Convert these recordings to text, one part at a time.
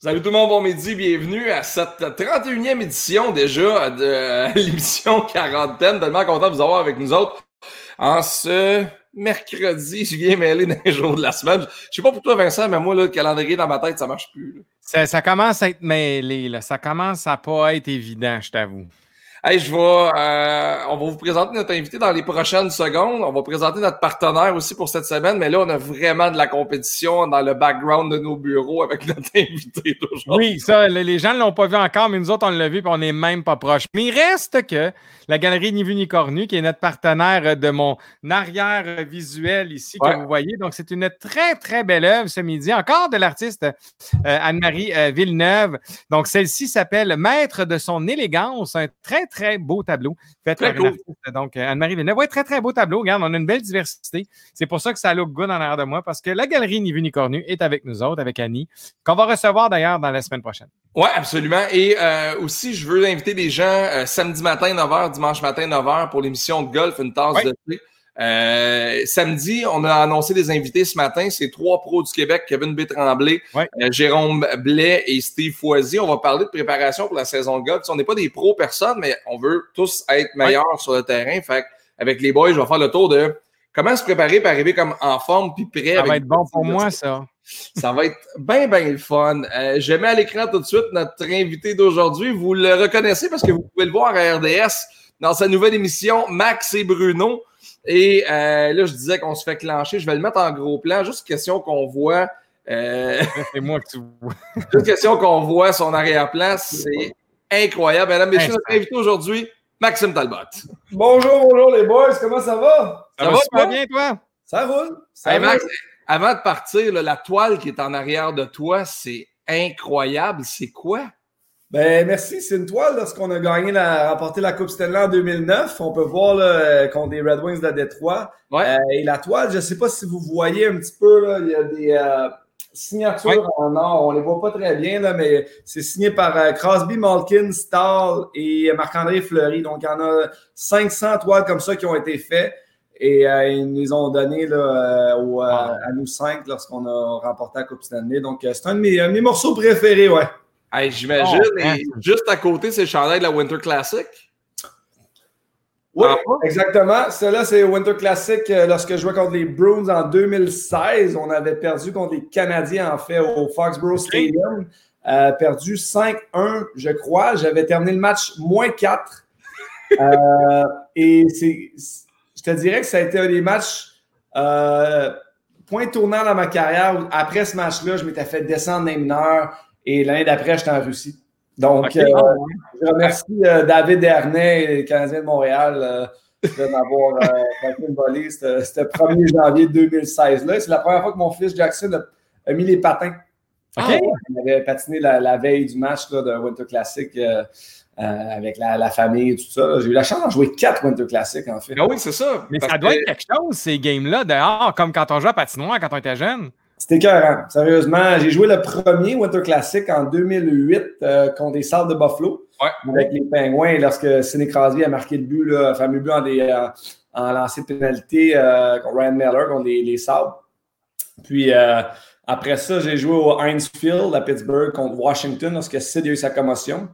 Salut tout le monde, bon midi, bienvenue à cette 31e édition déjà de l'émission quarantaine. Tellement content de vous avoir avec nous autres en ce mercredi. Je viens mêler d'un jour de la semaine. Je sais pas pour toi, Vincent, mais moi, le calendrier dans ma tête, ça marche plus. Ça, commence à être mêlé, là. ça commence à pas être évident, je t'avoue. Hey, je vais, euh, on va vous présenter notre invité dans les prochaines secondes. On va présenter notre partenaire aussi pour cette semaine, mais là, on a vraiment de la compétition dans le background de nos bureaux avec notre invité d'aujourd'hui. Oui, ça, les gens ne l'ont pas vu encore, mais nous autres, on l'a vu et on n'est même pas proche. Mais il reste que la galerie Ni Vu Ni Cornu, qui est notre partenaire de mon arrière visuel ici que vous voyez. Donc, c'est une très, très belle œuvre ce midi. Encore de l'artiste euh, Anne-Marie euh, Villeneuve. Donc, celle-ci s'appelle Maître de son élégance. Un très, très beau tableau. Fait très cool. Donc, euh, Anne-Marie Villeneuve. Oui, très, très beau tableau. Regarde, on a une belle diversité. C'est pour ça que ça look good en arrière de moi parce que la galerie Ni Vu Ni Cornu est avec nous autres, avec Annie, qu'on va recevoir d'ailleurs dans la semaine prochaine. Oui, absolument. Et aussi, je veux inviter les gens samedi matin, 9h, dimanche matin, 9h, pour l'émission de golf, une tasse de thé. Euh, samedi, on a annoncé des invités ce matin. C'est trois pros du Québec, Kevin B. Tremblay, euh, Jérôme Blais et Steve Foisy. On va parler de préparation pour la saison de golf. on n'est pas des pros personnes, mais on veut tous être meilleurs sur le terrain. Fait avec les boys, je vais faire le tour de comment se préparer pour arriver comme en forme puis prêt. Ça va être bon pour moi, ça. Ça va être bien, bien le fun. Euh, je mets à l'écran tout de suite notre invité d'aujourd'hui. Vous le reconnaissez parce que vous pouvez le voir à RDS dans sa nouvelle émission Max et Bruno. Et euh, là, je disais qu'on se fait clencher. Je vais le mettre en gros plan. Juste question qu'on voit. Euh... C'est moi que tu vois. Juste question qu'on voit son arrière-plan. C'est incroyable. Mesdames, messieurs, notre invité aujourd'hui, Maxime Talbot. Bonjour, bonjour les boys. Comment ça va? Ça, va, super bien, toi? Ça roule. Ça Max, avant de partir, la toile qui est en arrière de toi, c'est incroyable. C'est quoi? Ben, merci. C'est une toile lorsqu'on a gagné la, remporté la Coupe Stanley en 2009. On peut voir là, contre des Red Wings de Détroit. Euh, et la toile, je ne sais pas si vous voyez un petit peu, là, il y a des euh, signatures en or. On ne les voit pas très bien, là, mais c'est signé par euh, Crosby, Malkin, Stahl et Marc-André Fleury. Donc, il y en a 500 toiles comme ça qui ont été faites. Et ils nous les ont donné là, à nous cinq lorsqu'on a remporté la Coupe Stanley. Donc, c'est un de mes, mes morceaux préférés, ouais. J'imagine. Oh, hein. juste à côté, c'est le chandail de la Winter Classic. Oui, ah, exactement. Cela, c'est Winter Classic. Euh, lorsque je jouais contre les Bruins en 2016, on avait perdu contre les Canadiens, en fait, au Foxborough Stadium. Euh, perdu 5-1, je crois. J'avais terminé le match moins 4. Euh, et je te dirais que ça a été un des matchs point tournant dans ma carrière. Après ce match-là, je m'étais fait descendre des mineurs. Et l'année d'après, j'étais en Russie. Donc, euh, je remercie euh, David Dernay, le Canadien de Montréal, euh, de m'avoir fait une volée. C'était le 1er janvier 2016. C'est la première fois que mon fils Jackson a, mis les patins. OK. il avait patiné la, veille du match de Winter Classic. avec la, famille et tout ça. J'ai eu la chance d'en jouer quatre Winter Classic, en fait. Ah oui, c'est ça. Mais ça doit être quelque chose, ces games-là, dehors, comme quand on jouait à patinoire quand on était jeune. C'était écœurant. Sérieusement, j'ai joué le premier Winter Classic en 2008 euh, contre les Salles de Buffalo avec les Pingouins lorsque Sidney Crosby a marqué le but, le fameux but en, des, euh, en de pénalité euh, contre Ryan Miller, contre les, les. Puis après ça, j'ai joué au Heinz Field à Pittsburgh contre Washington lorsque Sid a eu sa commotion.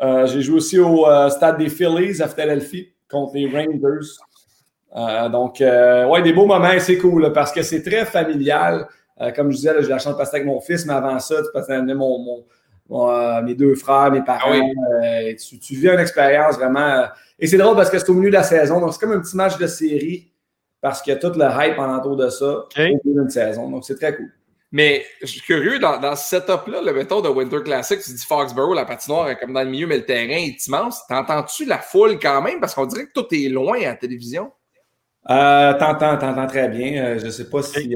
j'ai joué aussi au stade des Phillies à Philadelphie contre les Rangers. donc, ouais, des beaux moments, c'est cool parce que c'est très familial. Euh, comme je disais, j'ai la chance de passer avec mon fils, mais avant ça, tu passes avec mon, euh, mes deux frères, mes parents. Ah euh, tu, vis une expérience vraiment. et c'est drôle parce que c'est au milieu de la saison. Donc, c'est comme un petit match de série parce qu'il y a tout le hype en entour de ça au milieu d'une saison. Donc, c'est très cool. Mais je suis curieux, dans, dans ce setup-là, le méthode de Winter Classic, tu dis Foxborough, la patinoire est comme dans le milieu, mais le terrain est immense. T'entends-tu la foule quand même? Parce qu'on dirait que tout est loin à la télévision. Euh, t'entends, t'entends très bien. je ne sais pas si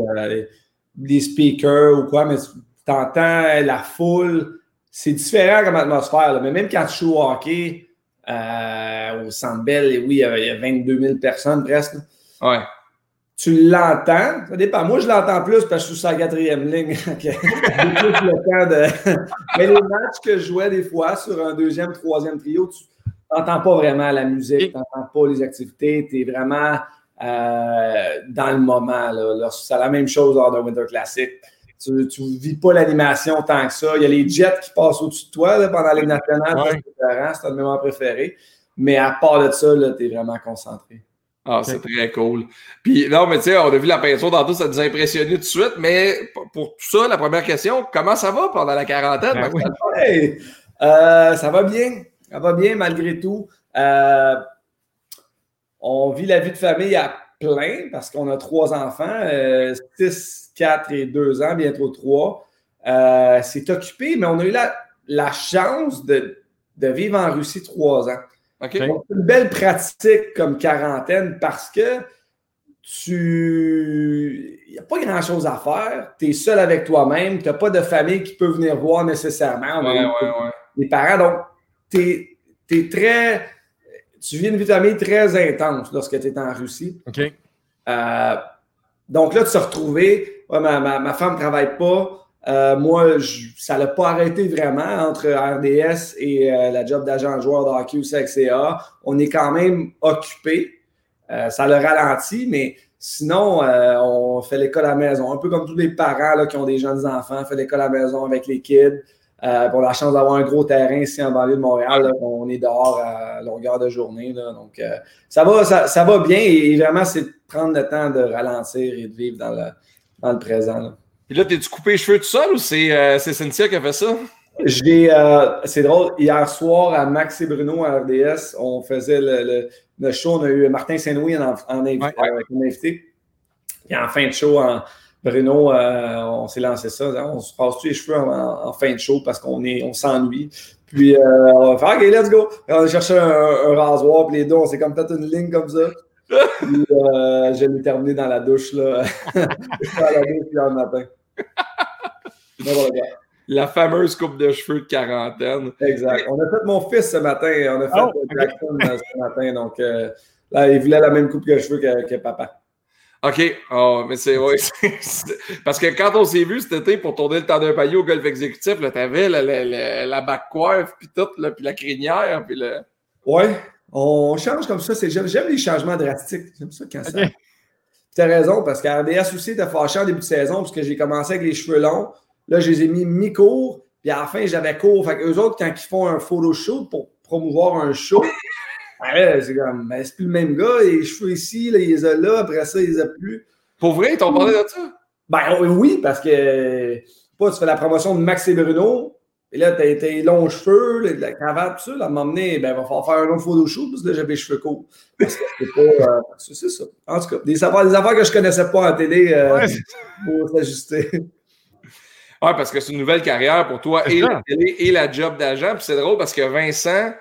des speakers ou quoi, mais tu entends la foule. C'est différent comme atmosphère. Mais même quand tu joues au hockey euh, au Centre Bell, oui, il y, a, 22 000 personnes presque. Ouais. Tu l'entends. Ça dépend. Moi, je l'entends plus parce que je suis sur la quatrième ligne. mais les matchs que je jouais des fois sur un deuxième, troisième trio, tu n'entends pas vraiment la musique, tu n'entends pas les activités. Tu es vraiment euh, dans le moment. C'est la même chose lors d'un Winter Classic. Tu ne vis pas l'animation tant que ça. Il y a les jets qui passent au-dessus de toi pendant les nationales. C'est ton moment préféré. Mais à part de ça, tu es vraiment concentré. Ah, c'est très cool. Puis, non, mais tu sais, on a vu la peinture dans tout, ça nous a impressionné tout de suite. Mais pour tout ça, la première question, comment ça va pendant la quarantaine? Ben euh, ça va bien. Ça va bien malgré tout. Euh, on vit la vie de famille à plein parce qu'on a trois enfants, 6, euh, 4 et 2 ans, bientôt 3. c'est occupé, mais on a eu la, chance de, de vivre en Russie trois ans c'est une belle pratique comme quarantaine parce que tu. Il n'y a pas grand-chose à faire. Tu es seul avec toi-même. Tu n'as pas de famille qui peut venir voir nécessairement. Les parents, donc, tu es, très. Tu vis une vie de famille très intense lorsque tu es en Russie. OK. Euh, donc là, tu te retrouvé. ma, ma, ma, femme ne travaille pas. Euh, moi, ça n'a pas arrêté vraiment entre RDS et euh, la job d'agent joueur de hockey aussi avec CA. On est quand même occupé. Euh, ça le ralentit, mais sinon, on fait l'école à la maison. Un peu comme tous les parents là, qui ont des jeunes enfants, on fait l'école à la maison avec les kids. On a la chance d'avoir un gros terrain ici en banlieue de Montréal. on est dehors à longueur de journée. donc, ça, va, ça, va bien et vraiment, c'est prendre le temps de ralentir et de vivre dans le, dans le présent. Et là, t'es-tu coupé les cheveux tout seul ou c'est euh, Cynthia qui a fait ça? J'ai, euh, c'est drôle, hier soir à Max et Bruno à RDS, on faisait le, le, show, on a eu Martin Saint-Louis en, en, invité. Et en fin de show, Bruno, euh, on s'est lancé ça. Hein, on se passe tous les cheveux en, fin de show parce qu'on est, on s'ennuie. Puis on va faire OK, let's go. on a cherché un, rasoir, puis les deux, on s'est comme peut-être une ligne comme ça. Puis je l'ai terminé dans la douche là. dans la douche le matin. La fameuse coupe de cheveux de quarantaine. Exact. On a fait mon fils ce matin. On a fait oh, Jackson euh, ce matin. Donc, euh, là, il voulait la même coupe de cheveux que, papa. OK. Oh, mais c'est. Ouais, Parce que quand on s'est vu cet été pour tourner le temps d'un paillot au golf exécutif, tu avais la, la, la, back coiffe, puis tout, là, puis la crinière, puis le. Ouais. On change comme ça. J'aime les changements drastiques. J'aime ça quand ça. Tu as raison, parce qu'à RDS aussi, était fâché en début de saison, parce que j'ai commencé avec les cheveux longs. Là, je les ai mis mi-court, puis à la fin, j'avais court. Fait qu'eux autres, quand ils font un photo shoot pour promouvoir un show, c'est comme, ben, c'est plus le même gars, les cheveux ici, là, il les a là, après ça, il les a plus. Pour vrai, t'en parlais de ça? Ben oui, parce que pas, tu fais la promotion de Max et Bruno, et là, t'as tes longs cheveux, la cravate, tout ça, là, à un moment donné, ben, il va falloir faire un long photo shoot parce que là, j'avais les cheveux courts. c'est euh, c'est ça. En tout cas, des affaires, des affaires que je ne connaissais pas en télé euh, pour s'ajuster. Oui, parce que c'est une nouvelle carrière pour toi et la télé et la job d'agent. Puis c'est drôle parce que Vincent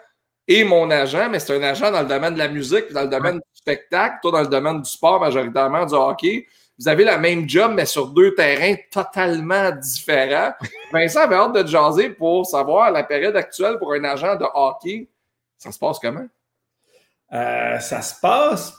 est mon agent, mais c'est un agent dans le domaine de la musique, dans le domaine du spectacle, toi dans le domaine du sport majoritairement, du hockey vous avez la même job, mais sur deux terrains totalement différents. Vincent avait hâte de te jaser pour savoir la période actuelle pour un agent de hockey. Ça se passe comment? Euh, ça se passe.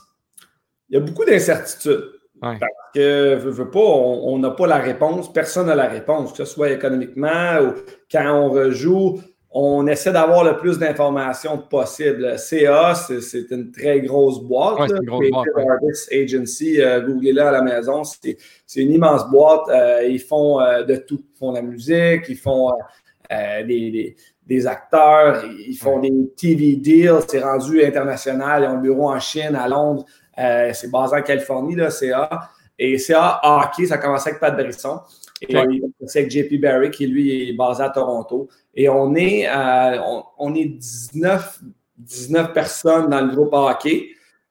Il y a beaucoup d'incertitudes. Parce que, veut, pas, on n'a pas la réponse, personne n'a la réponse, que ce soit économiquement ou quand on rejoue on essaie d'avoir le plus d'informations possible. CA, c'est une très grosse boîte. Ouais, une grosse boîte Agency, euh, googlez-la à la maison. C'est une immense boîte. Euh, ils font euh, de tout. Ils font de la musique, ils font des, acteurs, ils font des TV deals. C'est rendu international. Ils ont un bureau en Chine, à Londres. c'est basé en Californie, là, CA. Et CA hockey, ça a commencé avec Pat Brisson. Et c'est avec JP Barry, qui lui est basé à Toronto. Et on est, euh, on, est 19, 19 personnes dans le groupe hockey,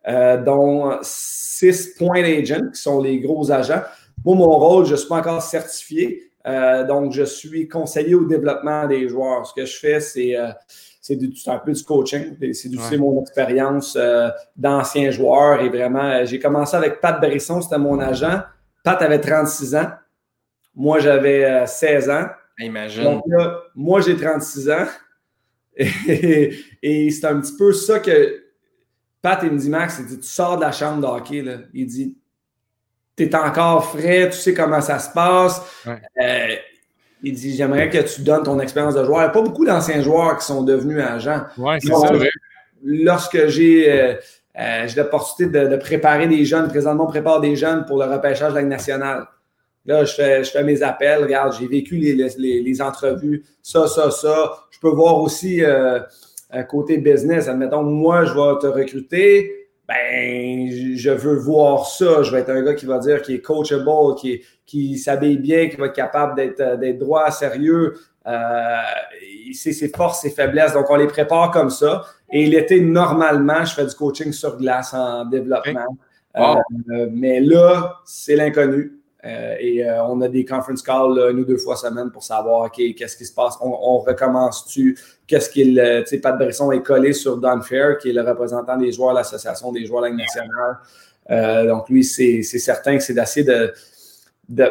euh, dont 6 point agents, qui sont les gros agents. Moi, mon rôle, je ne suis pas encore certifié, euh, donc je suis conseiller au développement des joueurs. Ce que je fais, c'est c'est un peu du coaching, c'est d'utiliser mon expérience d'ancien joueur. Et vraiment, j'ai commencé avec Pat Brisson, c'était mon agent. Pat avait 36 ans. Moi, j'avais 16 ans. Imagine. Donc là, moi, j'ai 36 ans. Et, c'est un petit peu ça que Pat, il me dit, Max, il dit, tu sors de la chambre de hockey. Là. Il dit, tu es encore frais, tu sais comment ça se passe. Euh, il dit, j'aimerais que tu donnes ton expérience de joueur. Il n'y a pas beaucoup d'anciens joueurs qui sont devenus agents. Oui, c'est vrai. Lorsque j'ai euh, euh, l'opportunité de, préparer des jeunes, présentement, on prépare des jeunes pour le repêchage de la nationale. Là, je fais, je fais mes appels. Regarde, j'ai vécu les, les, entrevues, ça, ça, ça. Je peux voir aussi euh, un côté business. Admettons, moi, je vais te recruter. Ben, je veux voir ça. Je vais être un gars qui va dire qu'il est coachable, qui, qui s'habille bien, qui va être capable d'être droit, sérieux. Euh, c'est ses forces, ses faiblesses. Donc, on les prépare comme ça. Et l'été, normalement, je fais du coaching sur glace en développement. Euh, mais là, c'est l'inconnu. Euh, et euh, on a des conference calls une ou deux fois semaine pour savoir qu'est-ce qui se passe? On, recommence-tu? Qu'est-ce qu'il. tu sais, Pat Brisson est collé sur Don Fair, qui est le représentant des joueurs de l'Association des joueurs de la nationale. donc, lui, c'est certain que c'est d'essayer de. de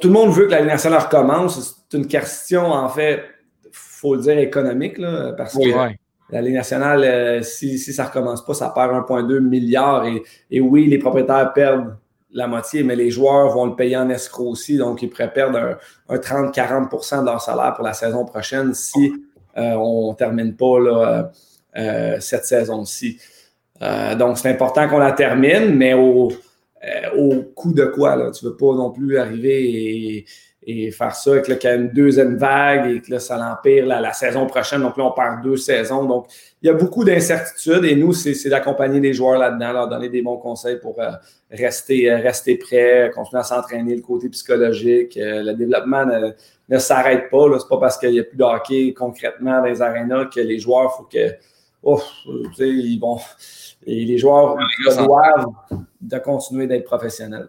tout le monde veut que la Ligue nationale recommence. C'est une question, en fait, il faut le dire, économique, là, parce que. La Ligue nationale, si, si ça ne recommence pas, ça perd 1,2 milliard. Et, et oui, les propriétaires perdent la moitié, mais les joueurs vont le payer en escroc aussi, donc ils pourraient perdre un, 30-40% de leur salaire pour la saison prochaine si euh, on ne termine pas euh, cette saison-ci. Euh, donc, c'est important qu'on la termine, mais au, coût de quoi? Tu ne veux pas non plus arriver et et faire ça, et qu'il y a une deuxième vague et que là, ça l'empire la, saison prochaine. Donc là, on perd deux saisons. Donc, il y a beaucoup d'incertitudes et nous, c'est d'accompagner les joueurs là-dedans, leur donner des bons conseils pour euh, rester, euh, rester prêts, continuer à s'entraîner, le côté psychologique. Euh, le développement ne, s'arrête pas. Ce n'est pas parce qu'il n'y a plus de hockey concrètement dans les arénas que les joueurs, il faut que. Ouf, ils vont. Et les joueurs doivent de continuer d'être professionnels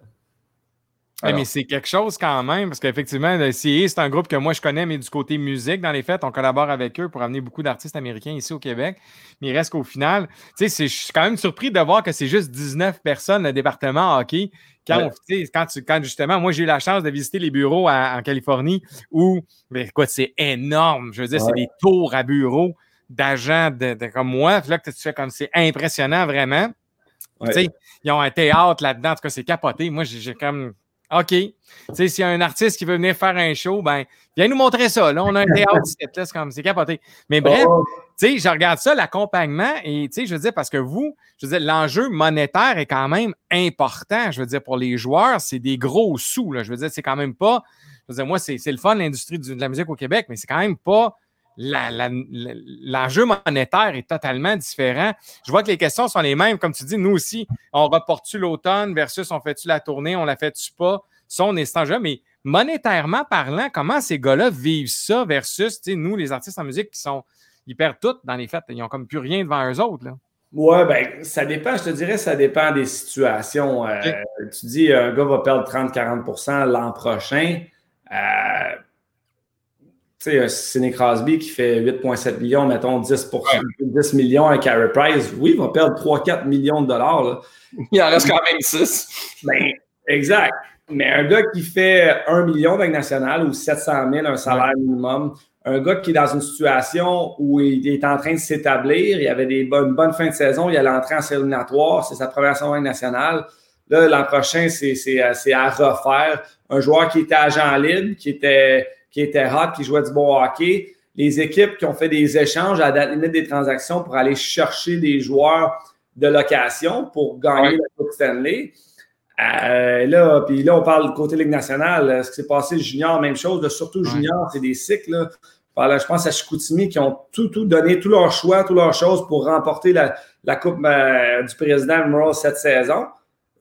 mais c'est quelque chose quand même, parce qu'effectivement, c'est un groupe que moi je connais, mais du côté musique, dans les fêtes, on collabore avec eux pour amener beaucoup d'artistes américains ici au Québec. Mais il reste qu'au final, tu sais, je suis quand même surpris de voir que c'est juste 19 personnes, le département hockey. Quand, quand, tu, quand justement, moi j'ai eu la chance de visiter les bureaux en Californie où, mais écoute, c'est énorme. Je veux dire, c'est des tours à bureaux d'agents de, comme moi. Là, que tu fais comme c'est impressionnant vraiment. Tu sais, ils ont un théâtre là-dedans. En tout cas, c'est capoté. Moi, j'ai comme OK. Tu sais, s'il y a un artiste qui veut venir faire un show, ben, viens nous montrer ça. Là, on a un théâtre c'est comme, c'est capoté. Mais bref, oh. tu sais, je regarde ça, l'accompagnement, et tu sais, je veux dire, parce que vous, je veux dire, l'enjeu monétaire est quand même important. Je veux dire, pour les joueurs, c'est des gros sous, là. Je veux dire, c'est quand même pas, je veux dire, moi, c'est le fun, l'industrie de la musique au Québec, mais c'est quand même pas l'enjeu monétaire est totalement différent. Je vois que les questions sont les mêmes. Comme tu dis, nous aussi, on reporte-tu l'automne versus on fait-tu la tournée, on la fait-tu pas? Ça, on est. Mais monétairement parlant, comment ces gars-là vivent ça versus nous, les artistes en musique qui sont. Ils perdent tout dans les fêtes. Ils n'ont comme plus rien devant eux autres. Là. Ouais, ben, ça dépend, je te dirais, ça dépend des situations. Euh, tu dis, un gars va perdre 30-40% l'an prochain. Euh, sais, un Sidney Crosby qui fait 8,7 millions, mettons 10, 10 millions à Carey Price, oui, il va perdre 3-4 millions de dollars. Là. Il en reste quand même 6. Ben, exact. Mais un gars qui fait 1 million avec national ou 700 000, un salaire minimum, un gars qui est dans une situation où il est en train de s'établir, il avait des bonnes, bonnes fins de saison, il allait entrer en série éliminatoire, c'est sa première saison nationale. Là, l'an prochain, c'est à refaire. Un joueur qui était agent libre, qui était qui était hot, qui jouait du bon hockey. Les équipes qui ont fait des échanges à la limite des transactions pour aller chercher des joueurs de location pour gagner la Coupe Stanley. Euh, là, puis là, on parle du côté Ligue nationale. Ce qui s'est passé junior, même chose. surtout junior, c'est des cycles. je pense à Chicoutimi qui ont tout, tout donné, tous leurs choix, toutes leurs choses pour remporter la, Coupe euh, du président Emerald cette saison.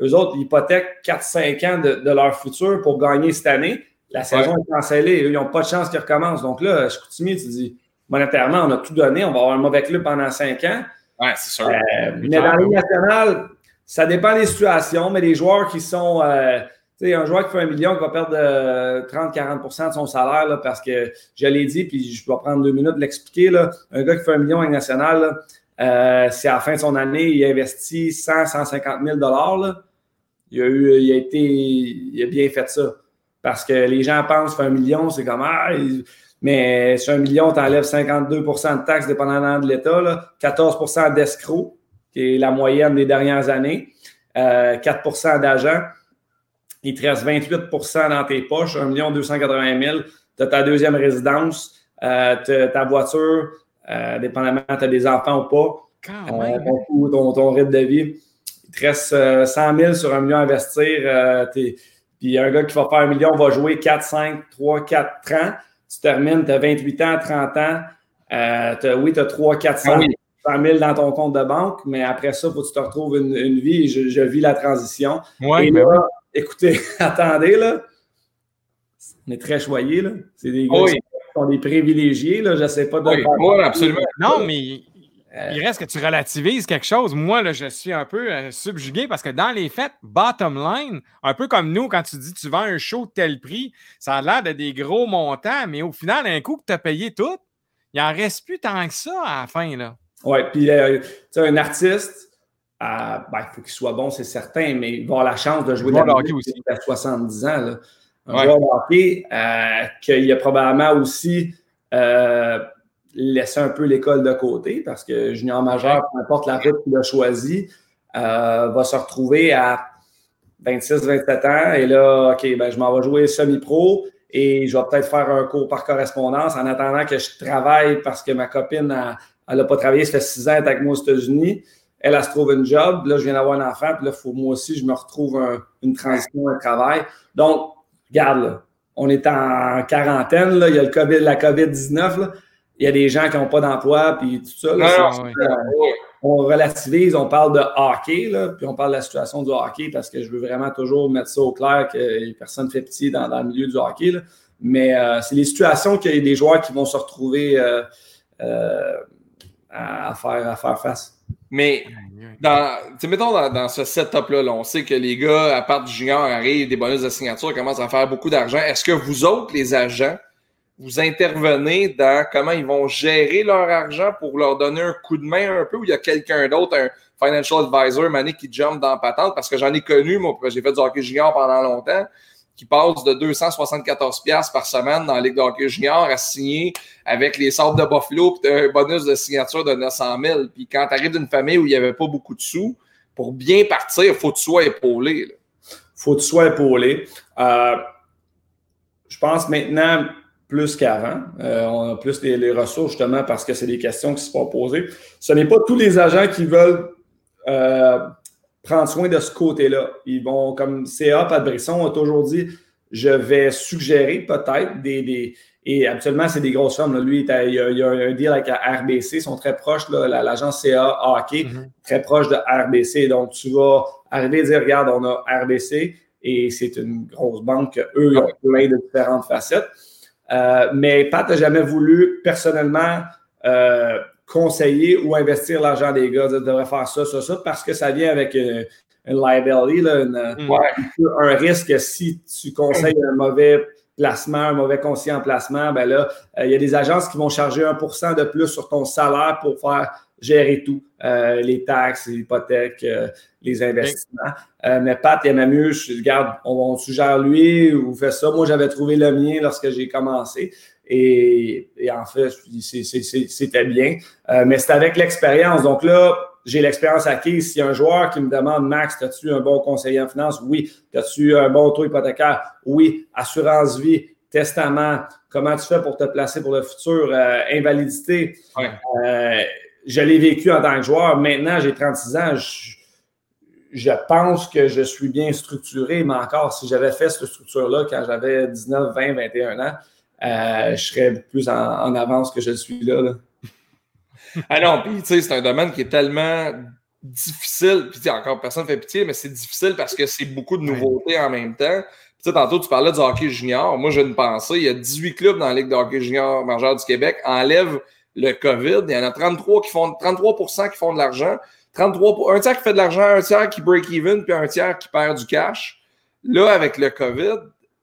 Eux autres, ils hypothèquent 4-5 ans de, de, leur futur pour gagner cette année. La saison est cancellée. Ils n'ont pas de chance qu'ils recommencent. Donc là, je continue, tu dis, monétairement, on a tout donné. On va avoir un mauvais club pendant cinq ans. Oui, c'est sûr. Euh, mais dans la nationale, ça dépend des situations, mais les joueurs qui sont. Euh, tu sais, un joueur qui fait un million qui va perdre 30-40% euh, de son salaire parce que je l'ai dit, puis je dois prendre deux minutes de l'expliquer. Un gars qui fait un million en national, c'est à la fin de son année, il a investi 100-150 000 il a, eu, il, a été, il a bien fait ça. Parce que les gens pensent qu'un million, c'est comme Ah, mais sur un million, tu enlèves 52% de taxes dépendamment de l'État, 14% d'escroc, qui est la moyenne des dernières années, 4% euh, d'agents. Il te reste 28% dans tes poches, 1 280 000. Tu as ta deuxième résidence, euh, ta voiture, euh, dépendamment tu as des enfants ou pas, euh, ton, ton, rythme de vie. Il te reste 100 000 sur un million à investir Puis il y a un gars qui va faire un million, va jouer 4, 5, 3, 4 ans. Tu termines, tu as 28 ans, 30 ans. Euh, oui, tu as 3, 400 000 dans ton compte de banque, mais après ça, il faut que tu te retrouves une, vie. Je, vis la transition. Oui, ben écoutez, attendez, là. On est très choyés, là. C'est des gars qui sont des privilégiés, là. Je ne sais pas de Oui, absolument. Non, mais euh, il reste que tu relativises quelque chose. Moi, là, je suis un peu euh, subjugué parce que dans les faits, bottom line, un peu comme nous, quand tu dis tu vends un show de tel prix, ça a l'air de des gros montants, mais au final, un coup que tu as payé tout, il n'en reste plus tant que ça à la fin. Là. Oui, puis euh, un artiste, ben, il faut qu'il soit bon, c'est certain, mais il va avoir la chance de jouer la hockey aussi. à 70 ans. Là. Un joueur de hockey, qu'il a probablement aussi laisser un peu l'école de côté parce que junior majeur, peu importe la route qu'il a choisie, euh, va se retrouver à 26-27 ans et là, OK, ben, je m'en vais jouer semi-pro et je vais peut-être faire un cours par correspondance en attendant que je travaille parce que ma copine, elle n'a pas travaillé, ça fait six ans, avec moi aux États-Unis. Elle, elle, se trouve une job. Là, je viens d'avoir un enfant. Puis là, faut, moi aussi, je me retrouve une transition, un travail. Donc, regarde, on est en quarantaine. Là, il y a le COVID, la COVID-19 il y a des gens qui n'ont pas d'emploi, puis tout ça. on, relativise, on parle de hockey, là, puis on parle de la situation du hockey parce que je veux vraiment toujours mettre ça au clair que personne ne fait petit dans, le milieu du hockey. Mais euh, c'est les situations qu'il y a des joueurs qui vont se retrouver euh, euh, à, faire, à faire face. Mais, dans, mettons dans, dans ce setup-là, on sait que les gars, à part du junior, arrivent, des bonus de signature, commencent à faire beaucoup d'argent. Est-ce que vous autres, les agents, vous intervenez dans comment ils vont gérer leur argent pour leur donner un coup de main un peu, ou il y a quelqu'un d'autre, un financial advisor, Mané, qui jump dans patente, parce que j'en ai connu, moi, j'ai fait du hockey junior pendant longtemps, qui passe de 274$ par semaine dans la Ligue de hockey junior à signer avec les sortes de Buffalo, puis un bonus de signature de 900 000. Puis quand tu arrives d'une famille où il n'y avait pas beaucoup de sous, pour bien partir, il faut que tu sois épaulé. Il faut tu sois épaulé. Euh, je pense maintenant, plus qu'avant. Euh, on a plus les, ressources justement parce que c'est des questions qui se font poser. Ce n'est pas tous les agents qui veulent euh, prendre soin de ce côté-là. Ils vont, comme CA, Pat Brisson a toujours dit, je vais suggérer peut-être des, Et actuellement, c'est des grosses firmes. Lui, il, y a, un deal avec RBC. Ils sont très proches, l'agence CA Hockey, mm-hmm. très proche de RBC. Donc, tu vas arriver et dire, regarde, on a RBC et c'est une grosse banque. Eux, ils ont plein de différentes facettes. Euh, mais Pat n'a jamais voulu personnellement euh, conseiller ou investir l'argent des gars. Tu devrais faire ça, ça, ça, parce que ça vient avec une, liability, mm. un risque si tu conseilles un mauvais placement, un mauvais conseiller en placement, ben là, euh, il y a des agences qui vont charger 1% de plus sur ton salaire pour faire gérer tout, euh, les taxes, les hypothèques, euh, les investissements. Euh, mais Pat, aimait mieux, je regarde, on, suggère lui ou fait ça. Moi, j'avais trouvé le mien lorsque j'ai commencé. Et, en fait, c'était bien. mais c'est avec l'expérience. Donc là, j'ai l'expérience acquise. Si un joueur qui me demande, Max, as-tu un bon conseiller en finance? Oui. As-tu un bon taux hypothécaire? Oui. Assurance vie, testament, comment tu fais pour te placer pour le futur, invalidité? Je l'ai vécu en tant que joueur. Maintenant, j'ai 36 ans. Je, pense que je suis bien structuré, mais encore, si j'avais fait cette structure-là quand j'avais 19, 20, 21 ans, euh, je serais plus en, avance que je suis là. ah non, puis tu sais, c'est un domaine qui est tellement difficile. Puis encore, personne ne fait pitié, mais c'est difficile parce que c'est beaucoup de nouveautés en même temps. Tu sais, tantôt, tu parlais du hockey junior. Moi, j'ai une pensée. Il y a 18 clubs dans la Ligue de hockey junior majeur du Québec. Enlève le COVID. Il y en a 33 qui font 33% qui font de l'argent. 33 un tiers qui fait de l'argent, un tiers qui break even, puis un tiers qui perd du cash. Là, avec le COVID,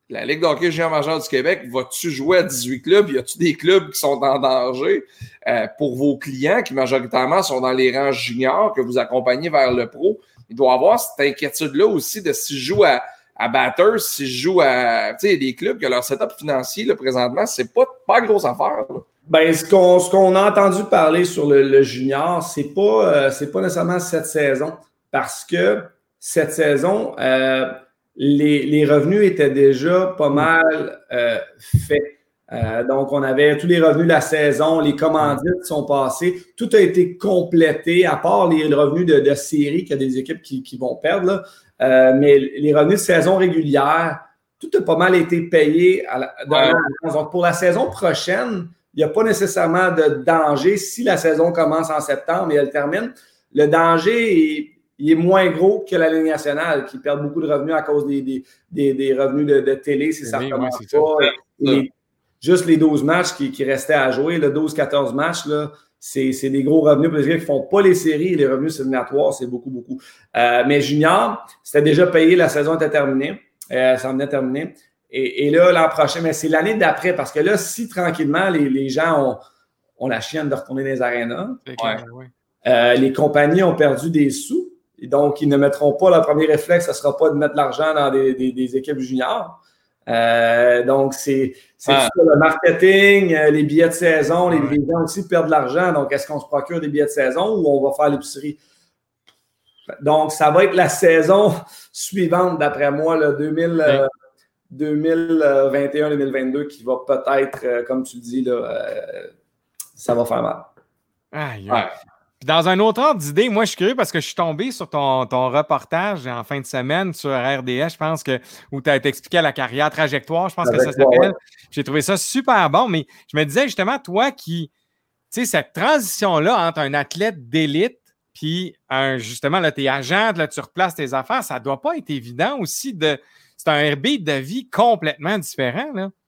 la Ligue d'hockey géant majeur du Québec, va-tu jouer à 18 clubs? Y a-tu des clubs qui sont en danger? Euh, pour vos clients qui majoritairement sont dans les rangs juniors que vous accompagnez vers le pro? Il doit y avoir cette inquiétude-là aussi de s'ils jouent à, à batters, s'ils jouent à. Des clubs que leur setup financier, là, présentement, c'est pas, pas grosse affaire. Ben, ce qu'on ce a entendu parler sur le, junior, c'est pas, euh, pas nécessairement cette saison, parce que cette saison, euh, les, les, revenus étaient déjà pas mal euh, faits. donc, on avait tous les revenus de la saison, les commandites sont passés, tout a été complété, à part les revenus de, de série qu'il y a des équipes qui, qui vont perdre. Là. mais les revenus de saison régulière, tout a pas mal été payé Donc, pour la saison prochaine, il n'y a pas nécessairement de danger si la saison commence en septembre et elle termine. Le danger est, il est moins gros que la Ligue nationale, qui perd beaucoup de revenus à cause des, des, revenus de, télé si ça ne recommence pas. juste les 12 matchs qui, restaient à jouer, le 12-14 matchs, c'est des gros revenus pour les gars qui ne font pas les séries les revenus éliminatoires, c'est beaucoup, beaucoup. Euh, mais Junior, c'était déjà payé, la saison était terminée. Euh, ça venait terminer. Et, là, l'an prochain, mais c'est l'année d'après, parce que là, si tranquillement, les, gens ont, la chienne de retourner dans les arénas, euh, les compagnies ont perdu des sous, et donc ils ne mettront pas, leur premier réflexe, ce ne sera pas de mettre l'argent dans des, équipes juniors. Euh, donc, c'est ah. le marketing, euh, les billets de saison, les, gens aussi perdent de l'argent. Donc, est-ce qu'on se procure des billets de saison ou on va faire l'épicerie? Donc, ça va être la saison suivante, d'après moi, le 2000, 2021-2022 qui va peut-être, euh, comme tu le dis, là, euh, ça va faire mal. Dans un autre ordre d'idée, moi, je suis curieux parce que je suis tombé sur ton, reportage en fin de semaine sur RDS, je pense que, où tu as expliqué la carrière trajectoire, je pense que ça s'appelle. J'ai trouvé ça super bon, mais je me disais justement, toi qui, tu sais, cette transition-là entre un athlète d'élite puis justement, là, tu es agent, là, tu replaces tes affaires, ça ne doit pas être évident aussi de c'est un RB de vie complètement différent. Là.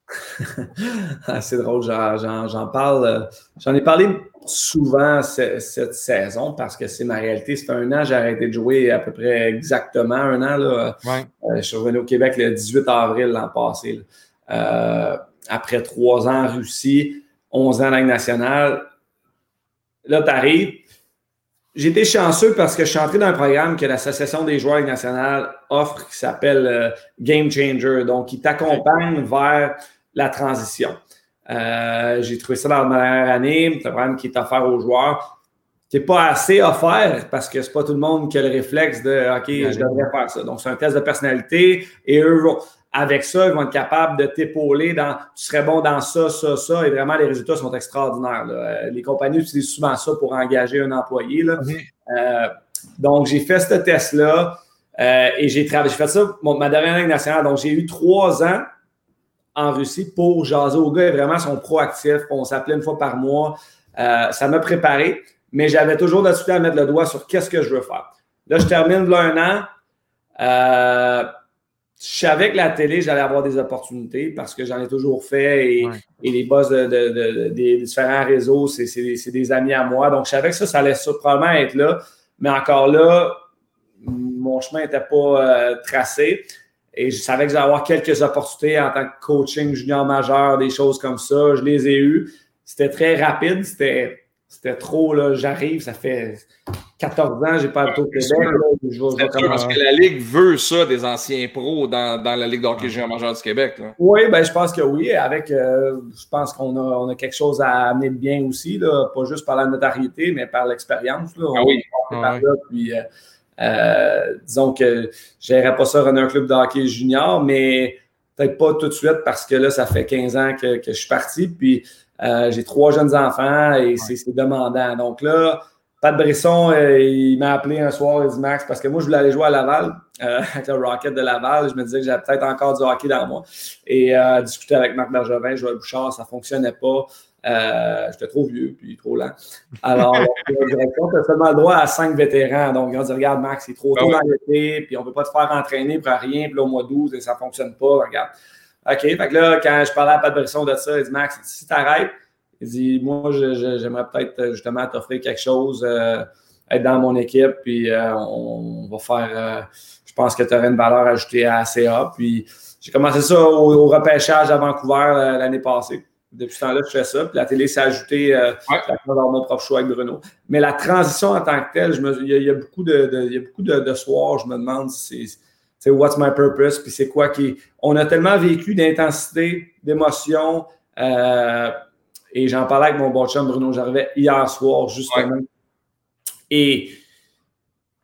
Ah, c'est drôle, j'en parle. Euh, j'en ai parlé souvent cette, saison parce que c'est ma réalité. C'est un an, j'ai arrêté de jouer à peu près exactement un an. Là. Euh, je suis revenu au Québec le 18 avril l'an passé. Euh, après trois ans en Russie, 11 ans en Ligue nationale. Là, tu arrives, j'ai été chanceux parce que je suis entré dans un programme que l'Association des joueurs nationale offre qui s'appelle euh, Game Changer. Donc, il t'accompagne vers la transition. Euh, j'ai trouvé ça dans la dernière année. C'est un programme qui est offert aux joueurs. qui n'est pas assez offert parce que c'est pas tout le monde qui a le réflexe de OK, je devrais faire ça. Donc, c'est un test de personnalité et eux avec ça, ils vont être capables de t'épauler dans tu serais bon dans ça, ça, ça, et vraiment les résultats sont extraordinaires. Euh, les compagnies utilisent souvent ça pour engager un employé. Là. Mhm. Euh, donc, j'ai fait ce test-là euh, et j'ai travaillé. J'ai fait ça, ma dernière ligne nationale. Donc, j'ai eu trois ans en Russie pour jaser aux gars et vraiment sont proactifs. On s'appelait une fois par mois. ça m'a préparé, mais j'avais toujours de à mettre le doigt sur qu'est-ce que je veux faire. Là, je termine là un an je savais que la télé, j'allais avoir des opportunités parce que j'en ai toujours fait et, les boss de, des différents réseaux, c'est des amis à moi. Donc, je savais que ça, ça allait probablement être là. Mais encore là, mon chemin n'était pas euh, tracé. Et je savais que j'allais avoir quelques opportunités en tant que coaching junior majeur, des choses comme ça. Je les ai eues. C'était très rapide. C'était c'était trop, là, j'arrive, ça fait 14 ans, j'ai pas le tour Québec. Là, parce que la Ligue veut ça des anciens pros dans, dans la Ligue d'hockey junior majeur du Québec. Oui, ben, je pense que oui. Avec, euh, je pense qu'on a, on a quelque chose à amener de bien aussi, là, pas juste par la notoriété, mais par l'expérience. Ah oui. Ah puis, euh, euh, disons que je n'irais pas ça runner un club de hockey junior, mais peut-être pas tout de suite parce que là, ça fait 15 ans que, que je suis parti. Puis, euh, j'ai trois jeunes enfants et c'est demandant. Donc là, Pat Brisson, euh, il m'a appelé un soir, il dit Max, parce que moi, je voulais aller jouer à Laval, euh, avec le Rocket de Laval. Je me disais que j'avais peut-être encore du hockey dans moi. Et discuter avec Marc Bergevin, Joël Bouchard, ça ne fonctionnait pas. J'étais trop vieux puis trop lent. Alors, la direction, tu as seulement le droit à cinq vétérans. Donc, ils ont dit Regarde, Max, c'est trop ah tôt dans l'été, puis on ne peut pas te faire entraîner pour rien, puis là, au mois 12, et ça ne fonctionne pas. Regarde. OK. Fait que là, quand je parlais à Pat Brisson de ça, il dit Max, si tu arrêtes, il dit Moi, j'aimerais peut-être euh, justement t'offrir quelque chose, euh, être dans mon équipe, puis euh, on, va faire. je pense que tu aurais une valeur ajoutée à ACA. Puis j'ai commencé ça au, repêchage à Vancouver l'année passée. Depuis ce temps-là, je fais ça. Puis la télé s'est ajoutée euh, dans mon propre choix avec Bruno. Mais la transition en tant que telle, il, y a, beaucoup de, il y a beaucoup de, de soirs, je me demande si c'est c'est what's my purpose, puis c'est quoi qui. On a tellement vécu d'intensité, d'émotion, euh, et j'en parlais avec mon bon chum Bruno Jarvet hier soir, justement. Et,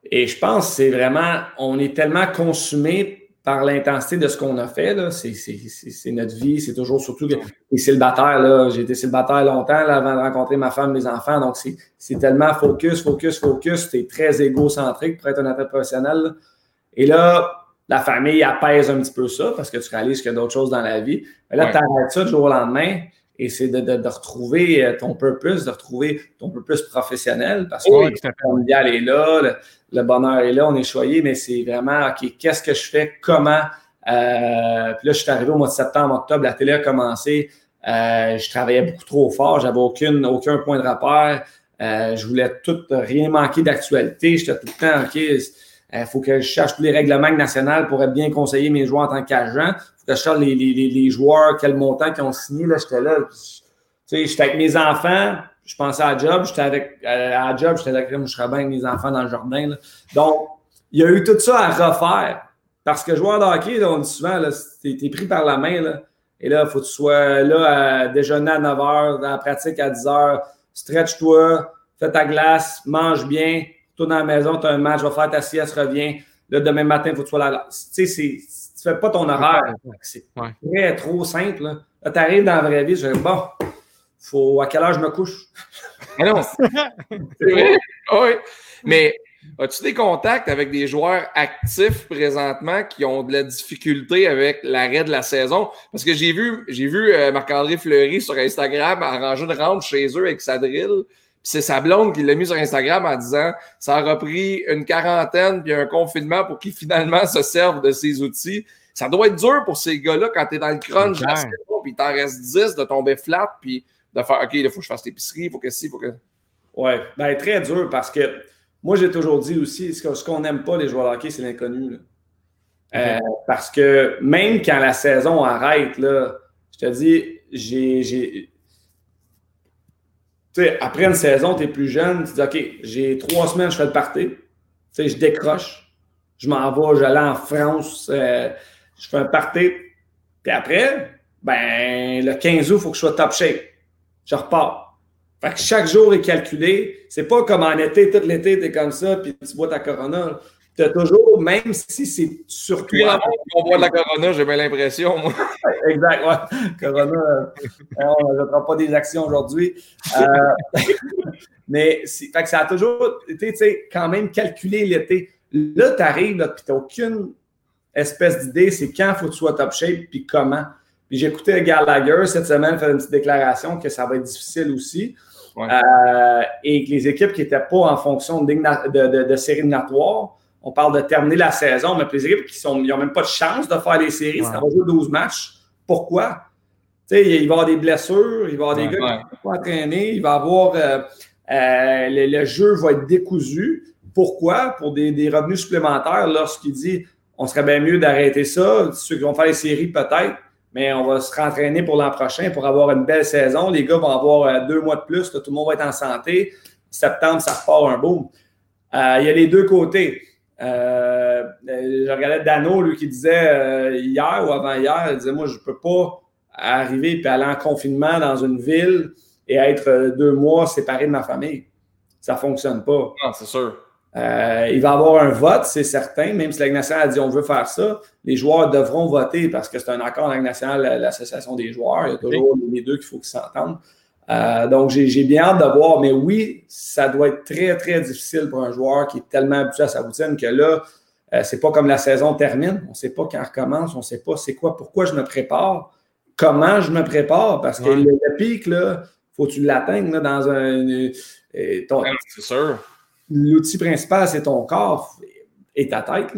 et je pense que c'est vraiment, on est tellement consumé par l'intensité de ce qu'on a fait. C'est notre vie, c'est toujours surtout que les célibataires. J'ai été célibataire longtemps là, avant de rencontrer ma femme, mes enfants. Donc, c'est tellement focus, focus, focus. C'est très égocentrique pour être un athlète professionnel. Et là, la famille apaise un petit peu ça parce que tu réalises qu'il y a d'autres choses dans la vie. Mais là, tu arrêtes ça du jour au lendemain et c'est de, retrouver euh, ton purpose, de retrouver ton purpose professionnel parce que le familial est là, le, bonheur est là, on est choyé, mais c'est vraiment, OK, qu'est-ce que je fais, comment? Euh, puis là, je suis arrivé au mois de septembre, octobre, la télé a commencé. Euh, je travaillais beaucoup trop fort, j'avais aucune, aucun point de repère. je voulais tout, rien manquer d'actualité. J'étais tout le temps, OK, il euh, faut que je cherche tous les règlements nationaux pour être bien conseiller mes joueurs en tant qu'agent. Il faut que je cherche les, les, les, joueurs, quel montant qui ont signé. Là, j'étais là. Tu sais, j'étais avec mes enfants. Je pensais à job. J'étais avec euh, à job. J'étais là, je serais bien avec mes enfants dans le jardin. Là. Donc, il y a eu tout ça à refaire. Parce que joueur de hockey, là, on dit souvent, tu es, pris par la main. Là, et là, il faut que tu sois là à déjeuner à 9 h, dans la pratique à 10 h. Stretch-toi, fais ta glace, mange bien, dans la maison, tu as un match, va faire ta sieste, reviens. Là, demain matin, il faut que tu sois là. Tu sais, tu ne fais pas ton horaire. C'est très trop simple. Là, tu arrives dans la vraie vie, je dis, bon, faut, à quelle heure je me couche? Mais non. C'est vrai? Oui. Mais as-tu des contacts avec des joueurs actifs présentement qui ont de la difficulté avec l'arrêt de la saison? Parce que j'ai vu, j'ai vu euh, Marc-André Fleury sur Instagram arranger une rampe chez eux avec sa drill c'est sa blonde qui l'a mis sur Instagram en disant ça a repris une quarantaine puis un confinement pour qu'ils finalement se servent de ces outils. Ça doit être dur pour ces gars-là quand tu es dans le crunch de puis t'en reste 10 de tomber flat puis de faire OK, il faut que je fasse l'épicerie, il faut que si, il faut que. Ouais, ben très dur parce que moi j'ai toujours dit aussi ce qu'on n'aime pas les joueurs de hockey, c'est l'inconnu. Euh, parce que même quand la saison arrête, là, je te dis, j'ai après une saison, tu es plus jeune, tu dis OK, j'ai trois semaines, je fais le party. Je décroche. Je m'en vais, j'allais en France, euh, je fais un party. Puis après, ben, le 15 août, il faut que je sois top shape. Je repars. Fait que chaque jour est calculé. C'est pas comme en été, tout l'été, tu es comme ça, puis tu bois ta corona tu as toujours, même si c'est sur toi. on voit de la Corona, j'ai bien l'impression. exact, ouais. Corona, euh, on ne pas des actions aujourd'hui. Euh, mais fait que ça a toujours été quand même calculé l'été. Là, tu arrives, puis tu n'as aucune espèce d'idée, c'est quand il faut que tu sois top shape, puis comment. Puis j'écoutais Gallagher cette semaine faire une petite déclaration que ça va être difficile aussi. Euh, et que les équipes qui n'étaient pas en fonction de, de, de, de séries on parle de terminer la saison, mais les équipes qui n'ont même pas de chance de faire les séries, ça va jouer 12 matchs. Pourquoi? il va y avoir des blessures, il va y avoir des gars qui ne vont pas entraîner, il va avoir euh, euh, le, jeu va être décousu. Pourquoi? Pour des, revenus supplémentaires lorsqu'il dit on serait bien mieux d'arrêter ça. Ceux qui vont faire les séries, peut-être, mais on va se rentraîner pour l'an prochain pour avoir une belle saison. Les gars vont avoir euh, deux mois de plus, tout le monde va être en santé. Septembre, ça repart un boom. il y a les deux côtés. Euh, je regardais Dano, lui, qui disait euh, hier ou avant-hier, il disait Moi, je ne peux pas arriver et aller en confinement dans une ville et être euh, deux mois séparé de ma famille. Ça ne fonctionne pas. Non, ah, c'est sûr. il va y avoir un vote, c'est certain, même si la nationale a dit on veut faire ça, les joueurs devront voter parce que c'est un accord avec nationale, l'association des joueurs. Il y a toujours les deux qu'il faut qu'ils s'entendent. Euh, donc, j'ai bien hâte de voir. Mais oui, ça doit être très, très difficile pour un joueur qui est tellement habitué à sa routine que là, euh, c'est pas comme la saison termine. On ne sait pas quand elle recommence. On ne sait pas c'est quoi, pourquoi je me prépare, comment je me prépare. Parce que le, pic, là, faut que tu l'atteignes dans un. Euh, c'est sûr. L'outil principal, c'est ton corps et ta tête.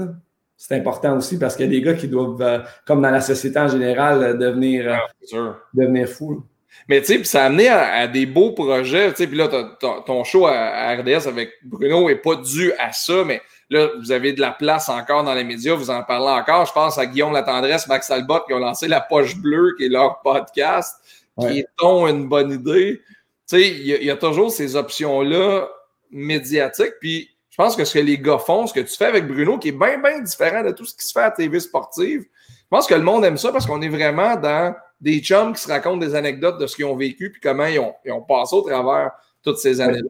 C'est important aussi parce qu'il y a des gars qui doivent, comme dans la société en général, devenir, devenir fous. Mais tu sais, ça a amené à, des beaux projets. Tu sais, puis là, ton show à, RDS avec Bruno n'est pas dû à ça, mais là, vous avez de la place encore dans les médias, vous en parlez encore. Je pense à Guillaume Latendresse, Max Albot, qui ont lancé La Poche Bleue, qui est leur podcast, qui est ton une bonne idée. Tu sais, il y, a toujours ces options-là médiatiques. Puis je pense que ce que les gars font, ce que tu fais avec Bruno, qui est bien, bien différent de tout ce qui se fait à TV sportive, je pense que le monde aime ça parce qu'on est vraiment dans des chums qui se racontent des anecdotes de ce qu'ils ont vécu puis comment ils ont, ils ont passé au travers toutes ces années-là.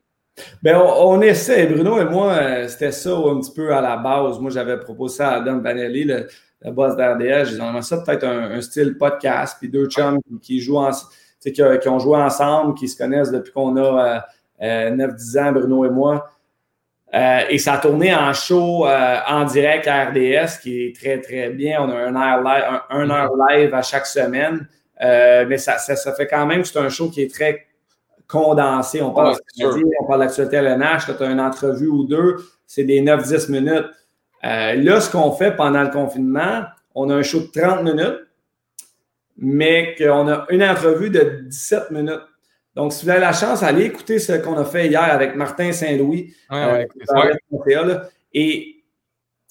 Ben, on, essaie, Bruno et moi, euh, c'était ça un petit peu à la base. Moi, j'avais proposé ça à Adam Vanelli, le, boss d'RDS. J'ai dit, ça peut-être un, style podcast, puis deux chums qui, jouent en, qui, qui, ont joué ensemble, qui se connaissent depuis qu'on a 9-10 euh, euh, ans, Bruno et moi. Euh, et ça a tourné en show euh, en direct à RDS, qui est très, très bien. On a un heure live, un, heure live à chaque semaine. Euh, mais ça, ça, fait quand même, c'est un show qui est très condensé. On parle, on parle d'actualité LNH, tu as une entrevue ou deux, c'est des 9-10 minutes. là, ce qu'on fait pendant le confinement, on a un show de 30 minutes, mais qu'on a une entrevue de 17 minutes. Donc, si vous avez la chance, allez écouter ce qu'on a fait hier avec Martin Saint-Louis. Euh, et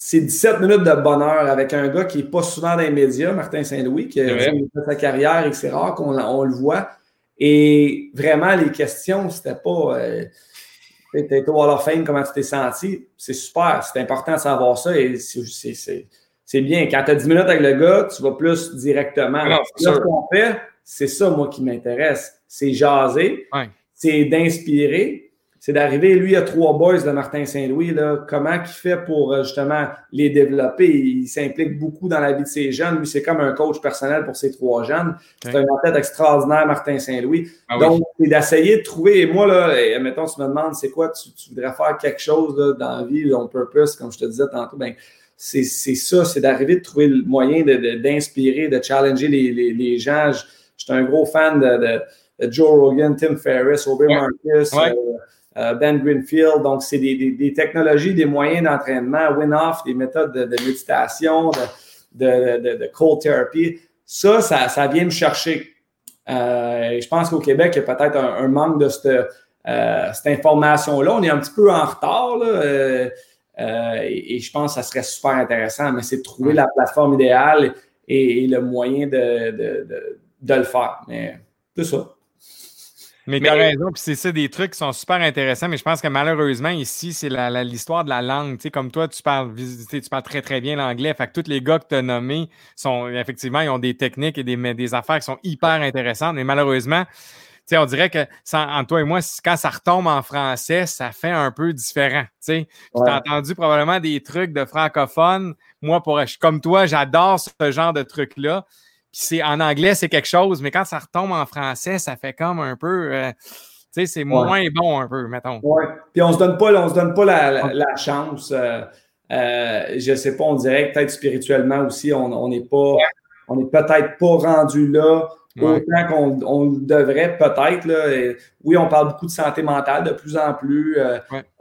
c'est 17 minutes de bonheur avec un gars qui n'est pas souvent dans les médias, Martin Saint-Louis, qui a fait sa carrière et que c'est rare qu'on on le voit. Et vraiment, les questions, c'était pas. Euh, T'es au Hall of Fame, comment tu t'es senti? C'est super, c'est important de savoir ça et c'est bien. Quand tu as 10 minutes avec le gars, tu vas plus directement. Non, ce qu'on fait, c'est ça, moi, qui m'intéresse. C'est jaser, c'est d'inspirer, c'est d'arriver. Lui, il a trois boys de Martin Saint-Louis. Comment il fait pour euh, justement les développer? Il s'implique beaucoup dans la vie de ses jeunes. Lui, c'est comme un coach personnel pour ses trois jeunes. C'est un athlète extraordinaire, Martin Saint-Louis. Ah Donc, c'est d'essayer de trouver. Et moi, là, mettons, tu me demandes, c'est quoi, tu, voudrais faire quelque chose dans la vie, ton purpose, comme je te disais tantôt, ben, c'est ça, c'est d'arriver de trouver le moyen d'inspirer, de, challenger les, gens. Je, suis un gros fan de, Joe Rogan, Tim Ferriss, Obi Marcus, euh, euh, Ben Greenfield. Donc, c'est des, technologies, des moyens d'entraînement, win-off, des méthodes de, méditation, de, cold therapy. Ça, ça, vient me chercher. Euh, je pense qu'au Québec, il y a peut-être un, manque de cette, information-là. On est un petit peu en retard. Là. Euh, et, je pense que ça serait super intéressant, mais c'est de trouver la plateforme idéale et, le moyen de, le faire. Mais c'est ça. Mais tu as raison, puis c'est ça des trucs qui sont super intéressants, mais je pense que malheureusement, ici, c'est l'histoire de la langue. Tu sais, comme toi, tu parles, tu parles très, très bien l'anglais. Fait que tous les gars que tu as nommés sont effectivement, ils ont des techniques et des, des affaires qui sont hyper intéressantes, mais malheureusement, on dirait que entre toi et moi, quand ça retombe en français, ça fait un peu différent. Tu as entendu probablement des trucs de francophones. Moi, pour, comme toi, j'adore ce genre de trucs-là. C'est en anglais, c'est quelque chose, mais quand ça retombe en français, ça fait comme un peu. Euh, c'est moins bon un peu, mettons. Oui. Puis on se donne pas, on se donne pas la, chance. Euh, euh, je sais pas, on dirait peut-être spirituellement aussi, on n'est pas. On n'est peut-être pas rendu là autant qu'on devrait peut-être. Oui, on parle beaucoup de santé mentale de plus en plus, euh,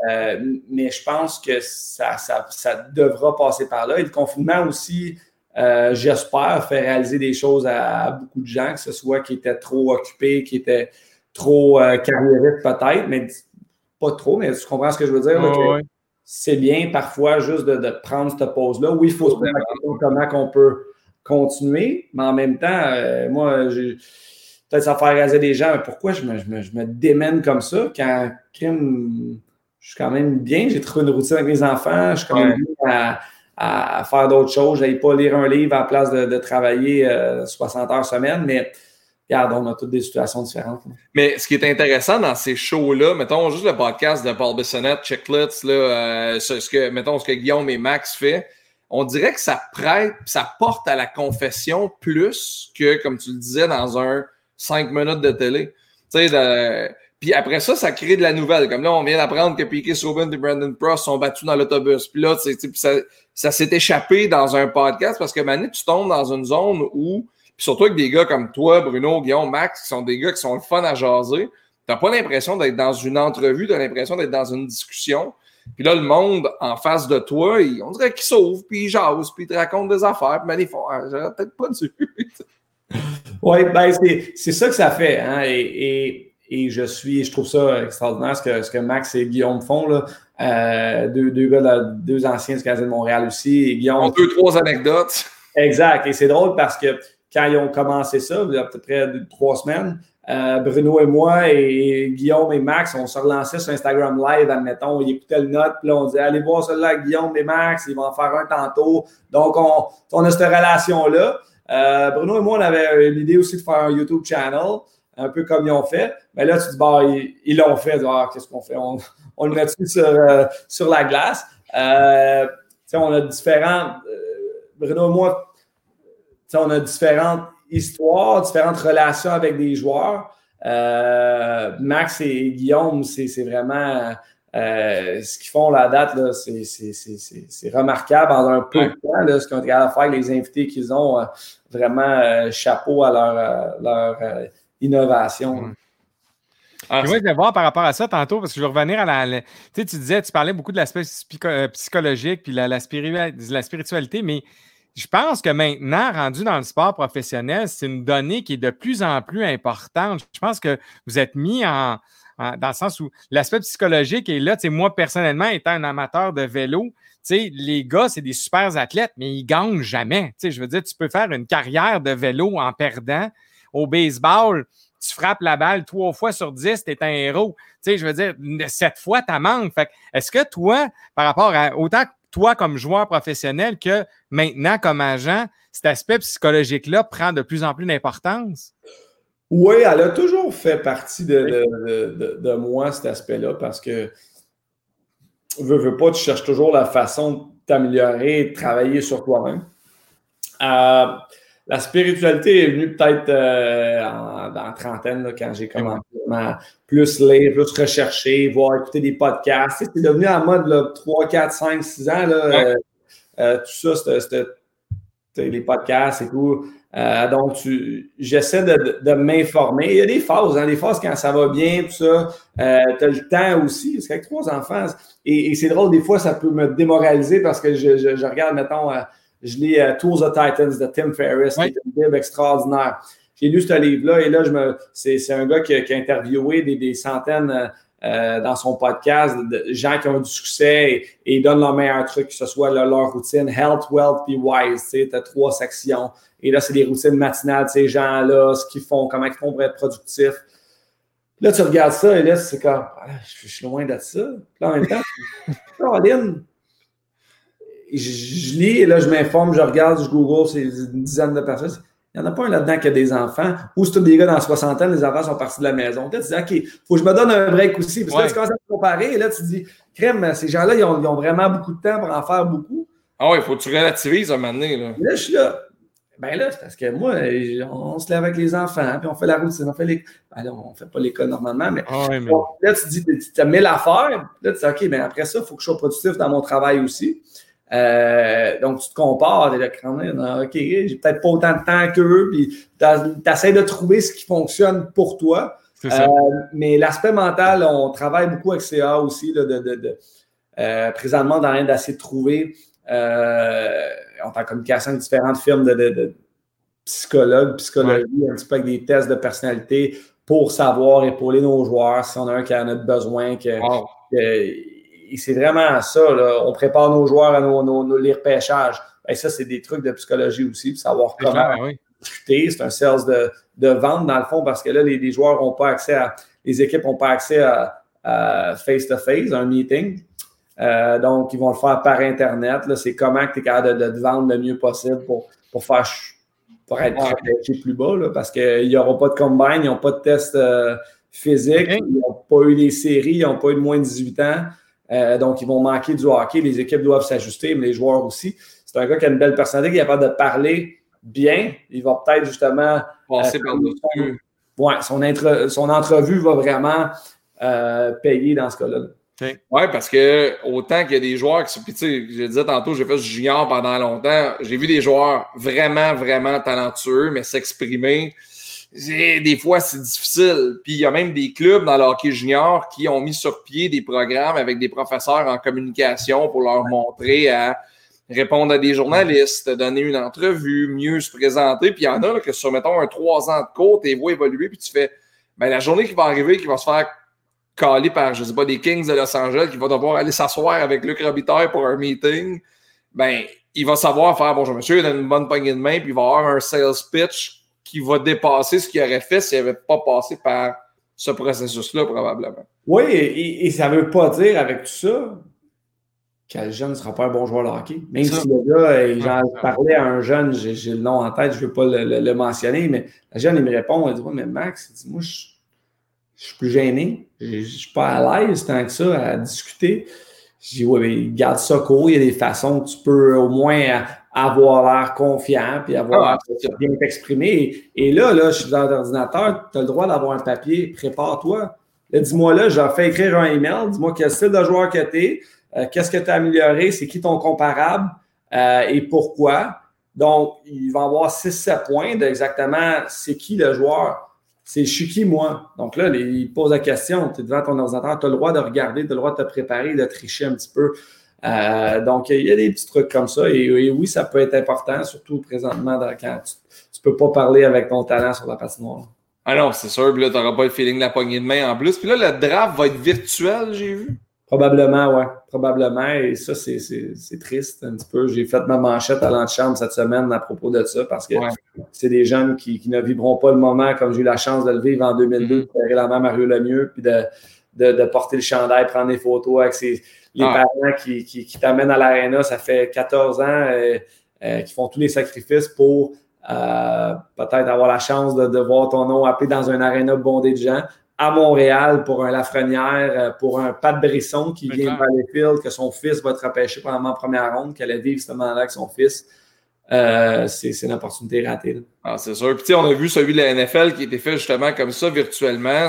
euh, mais je pense que ça, ça, devra passer par là. Et le confinement aussi, euh, j'espère, fait réaliser des choses à, beaucoup de gens, que ce soit qui étaient trop occupés, qui étaient trop carriéristes peut-être, mais pas trop, mais tu comprends ce que je veux dire? C'est bien parfois juste de, prendre cette pause-là. Oui, il faut se poser comment on peut continuer, mais en même temps, euh, moi, peut-être ça faire raser des gens. Pourquoi je me, démène comme ça quand crime, je suis quand même bien, j'ai trouvé une routine avec mes enfants, je suis quand même bien à, faire d'autres choses. Je pas lire un livre à la place de, travailler 60 euh, heures semaine, mais regarde, on a toutes des situations différentes. Mais ce qui est intéressant dans ces shows-là, mettons juste le podcast de Paul Bissonnette, Checklist, là, euh, ce, que, mettons ce que Guillaume et Max fait, on dirait que ça prête, ça porte à la confession plus que, comme tu le disais, dans un 5 minutes de télé. Tu sais, puis après ça, ça crée de la nouvelle. Comme là, on vient d'apprendre que Piquet Souben et Brandon Prost sont battus dans l'autobus. Puis là, ça, ça s'est échappé dans un podcast parce que maintenant, tu tombes dans une zone où, puis surtout avec des gars comme toi, Bruno, Guillaume, Max, qui sont des gars qui sont le fun à jaser, t'as pas l'impression d'être dans une entrevue, tu as l'impression d'être dans une discussion. Puis là, le monde en face de toi, on dirait qu'il sauve, puis il jase, puis il te raconte des affaires, puis faut, j'aurais peut-être pas dû. oui, ben c'est ça que ça fait. Hein, et, je suis, je trouve ça extraordinaire ce que, ce que Max et Guillaume font. Là. Euh, deux, deux, gars, deux anciens du Canadien de Montréal aussi. Et Guillaume, deux, trois anecdotes. Exact. Et c'est drôle parce que quand ils ont commencé ça, il y a à peu près trois semaines, euh, Bruno et moi et Guillaume et Max, on se relançait sur Instagram Live, admettons, ils écoutaient le note, puis là, on disait allez voir celui-là, Guillaume et Max, ils vont en faire un tantôt. Donc, on, on a cette relation-là. Euh, Bruno et moi, on avait l'idée aussi de faire un YouTube channel, un peu comme ils ont fait. Mais là, tu dis, bah, ils l'ont fait. Ah, qu'est-ce qu'on fait? On, on, le met sur, euh, sur la glace. on a différents. Bruno et moi, on a différentes histoire, différentes relations avec des joueurs. Euh, Max et Guillaume, c'est vraiment ce qu'ils font la date, c'est remarquable en un peu de temps. Là, ce qu'ils ont à faire, les invités qu'ils ont, vraiment chapeau à leur, leur innovation. Ah, moi, je vais voir par rapport à ça tantôt, parce que je vais revenir à la. tu sais, tu disais, tu parlais beaucoup de l'aspect euh, psychologique puis la, la, spiritualité, mais je pense que maintenant, rendu dans le sport professionnel, c'est une donnée qui est de plus en plus importante. Je pense que vous êtes mis en. dans le sens où l'aspect psychologique est là. Tu sais, moi, personnellement, étant un amateur de vélo, tu sais, les gars, c'est des super athlètes, mais ils gagnent jamais. Tu sais, je veux dire, tu peux faire une carrière de vélo en perdant. Au baseball, tu frappes la balle trois fois sur dix, tu es un héros. Tu sais, je veux dire, cette fois, tu manques. Fait est-ce que toi, par rapport à autant toi comme joueur professionnel que maintenant comme agent, cet aspect psychologique-là prend de plus en plus d'importance? Oui, elle a toujours fait partie de, moi, cet aspect-là, parce que veux, veux pas, tu cherches toujours la façon de t'améliorer, de travailler sur toi-même. Euh, la spiritualité est venue peut-être euh, dans la trentaine, quand j'ai commencé à plus lire, plus rechercher, voir, écouter des podcasts. C'est devenu en mode là, 3, 4, 5, 6 ans. Là, euh, euh, tout ça, c'était les podcasts et tout. donc, j'essaie de, m'informer. Il y a des phases, hein, des phases quand ça va bien, tout ça. tu as le temps aussi, parce qu'avec trois enfants, et, c'est drôle, des fois, ça peut me démoraliser parce que je, je regarde, mettons, je lis uh, Tools of Titans de Tim Ferriss, qui est un livre extraordinaire. J'ai lu ce livre-là et là, je me, c'est, c'est un gars qui, a interviewé des, des centaines euh, euh, dans son podcast de gens qui ont du succès et, ils donnent leur meilleur truc, que ce soit leur routine Health, Wealth puis Wise. Tu as trois sections. Et là, c'est des routines matinales de ces gens-là, ce qu'ils font, comment ils font pour être productifs. Là, tu regardes ça et là, c'est comme, ah, je suis loin de ça. Là, en même temps, Caroline, je, lis et là, je m'informe, je regarde, je Google, c'est une dizaine de personnes. Il n'y en a pas un là-dedans qui a des enfants. Ou c'est tous des gars dans la soixantaine, les enfants sont partis de la maison. Là, tu dis, OK, il faut que je me donne un break aussi. Parce que là, tu commences à te comparer et là, tu dis, crème, ces gens-là, ils ont, vraiment beaucoup de temps pour en faire beaucoup. Ah oui, il faut que tu relativises un moment donné. Là. là, je suis là. Ben là, c'est parce que moi, on se lève avec les enfants, puis on fait la routine, on fait les. Ben là, on ne fait pas l'école normalement, mais, ah là, tu dis, tu as mille affaires. Là, tu dis, OK, ben après ça, il faut que je sois productif dans mon travail aussi. Euh, donc, tu te compares, tu OK, j'ai peut-être pas autant de temps qu'eux, puis tu essaies de trouver ce qui fonctionne pour toi. Euh, mais l'aspect mental, on travaille beaucoup avec CA aussi, de, de, euh, présentement dans l'air d'essayer de trouver, on est en communication avec différentes firmes de, psychologues, psychologie, un petit peu avec des tests de personnalité pour savoir épauler nos joueurs si on a un qui en a besoin, que, et c'est vraiment ça. On prépare nos joueurs à nos, nos, les repêchages. Et ça, c'est des trucs de psychologie aussi, savoir comment ben discuter. C'est un sales de, de, vente, dans le fond, parce que là, les, joueurs n'ont pas accès à. Les équipes n'ont pas accès à face-to-face, un meeting. Euh, donc, ils vont le faire par Internet. C'est comment tu es capable de, te vendre le mieux possible pour, pour faire pour être plus bas, parce qu'il n'y aura pas de combine, ils n'ont pas de test euh, physique, ils n'ont pas eu des séries, ils n'ont pas eu de moins de 18 ans. Euh, donc, ils vont manquer du hockey. Les équipes doivent s'ajuster, mais les joueurs aussi. C'est un gars qui a une belle personnalité, qui est capable de parler bien. Il va peut-être justement. Passer par dessus. Ouais, son, son entrevue va vraiment euh, payer dans ce cas-là. Oui, parce que autant qu'il y a des joueurs qui. Puis, tu sais, je disais tantôt, j'ai fait ce junior pendant longtemps. J'ai vu des joueurs vraiment, vraiment talentueux, mais s'exprimer des fois, c'est difficile. Puis il y a même des clubs dans le hockey junior qui ont mis sur pied des programmes avec des professeurs en communication pour leur montrer à répondre à des journalistes, donner une entrevue, mieux se présenter. Puis il y en a là, que sur, mettons, un trois ans de cours, tu vois évoluer, puis tu fais ben, la journée qui va arriver, qui va se faire caler par, je sais pas, des Kings de Los Angeles, qui va devoir aller s'asseoir avec Luc Robitaille pour un meeting, ben, il va savoir faire bonjour monsieur, il a une bonne poignée de main, puis il va avoir un sales pitch qui va dépasser ce qu'il aurait fait s'il n'avait pas passé par ce processus-là, probablement. Oui, et, ça ne veut pas dire avec tout ça que le jeune ne sera pas un bon joueur de hockey. Même si le gars, j'en parlais à un jeune, j'ai le nom en tête, je ne veux pas le, mentionner, mais le jeune, il me répond, il dit Ouais, mais Max, il dit, moi, je, suis plus gêné, je ne suis pas à l'aise tant que ça à discuter. Je dis, ouais, mais garde ça court, il y a des façons que tu peux au moins avoir l'air confiant, puis avoir ah, bien t'exprimer. Et là, là, je suis dans l'ordinateur, tu as le droit d'avoir un papier, prépare-toi. dis-moi là, j'ai fait écrire un email, dis-moi quel style de joueur que tu es, euh, qu'est-ce que tu as amélioré, c'est qui ton comparable euh, et pourquoi. Donc, il va avoir 6-7 points d'exactement c'est qui le joueur. C'est je suis qui, moi. Donc là, il pose la question, tu es devant ton ordinateur, tu as le droit de regarder, tu as le droit de te préparer, de tricher un petit peu. Euh, donc, il y a des petits trucs comme ça. Et, oui, ça peut être important, surtout présentement quand tu ne peux pas parler avec ton talent sur la patinoire. Ah non, c'est sûr. Puis là, tu n'auras pas le feeling de la poignée de main en plus. Puis là, le draft va être virtuel, j'ai vu. Probablement, oui. Probablement. Et ça, c'est triste un petit peu. J'ai fait ma manchette à l'antichambre cette semaine à propos de ça parce que c'est des jeunes qui, ne vivront pas le moment comme j'ai eu la chance de le vivre en 2002, de faire la main Mario Lemieux, puis de, de, porter le chandail, prendre des photos avec les ah. parents qui, qui, t'amènent à l'aréna. Ça fait 14 ans euh, euh, qui font tous les sacrifices pour euh, peut-être avoir la chance de, voir ton nom appelé dans un aréna bondé de gens. À Montréal, pour un Lafrenière, pour un Pat Brisson qui vient de Valleyfield, que son fils va être repêché pendant la première ronde, qu'elle a vivre ce moment-là avec son fils. Euh, c'est une opportunité ratée. Ah, c'est sûr. Puis, on a vu celui de la NFL qui était fait justement comme ça virtuellement.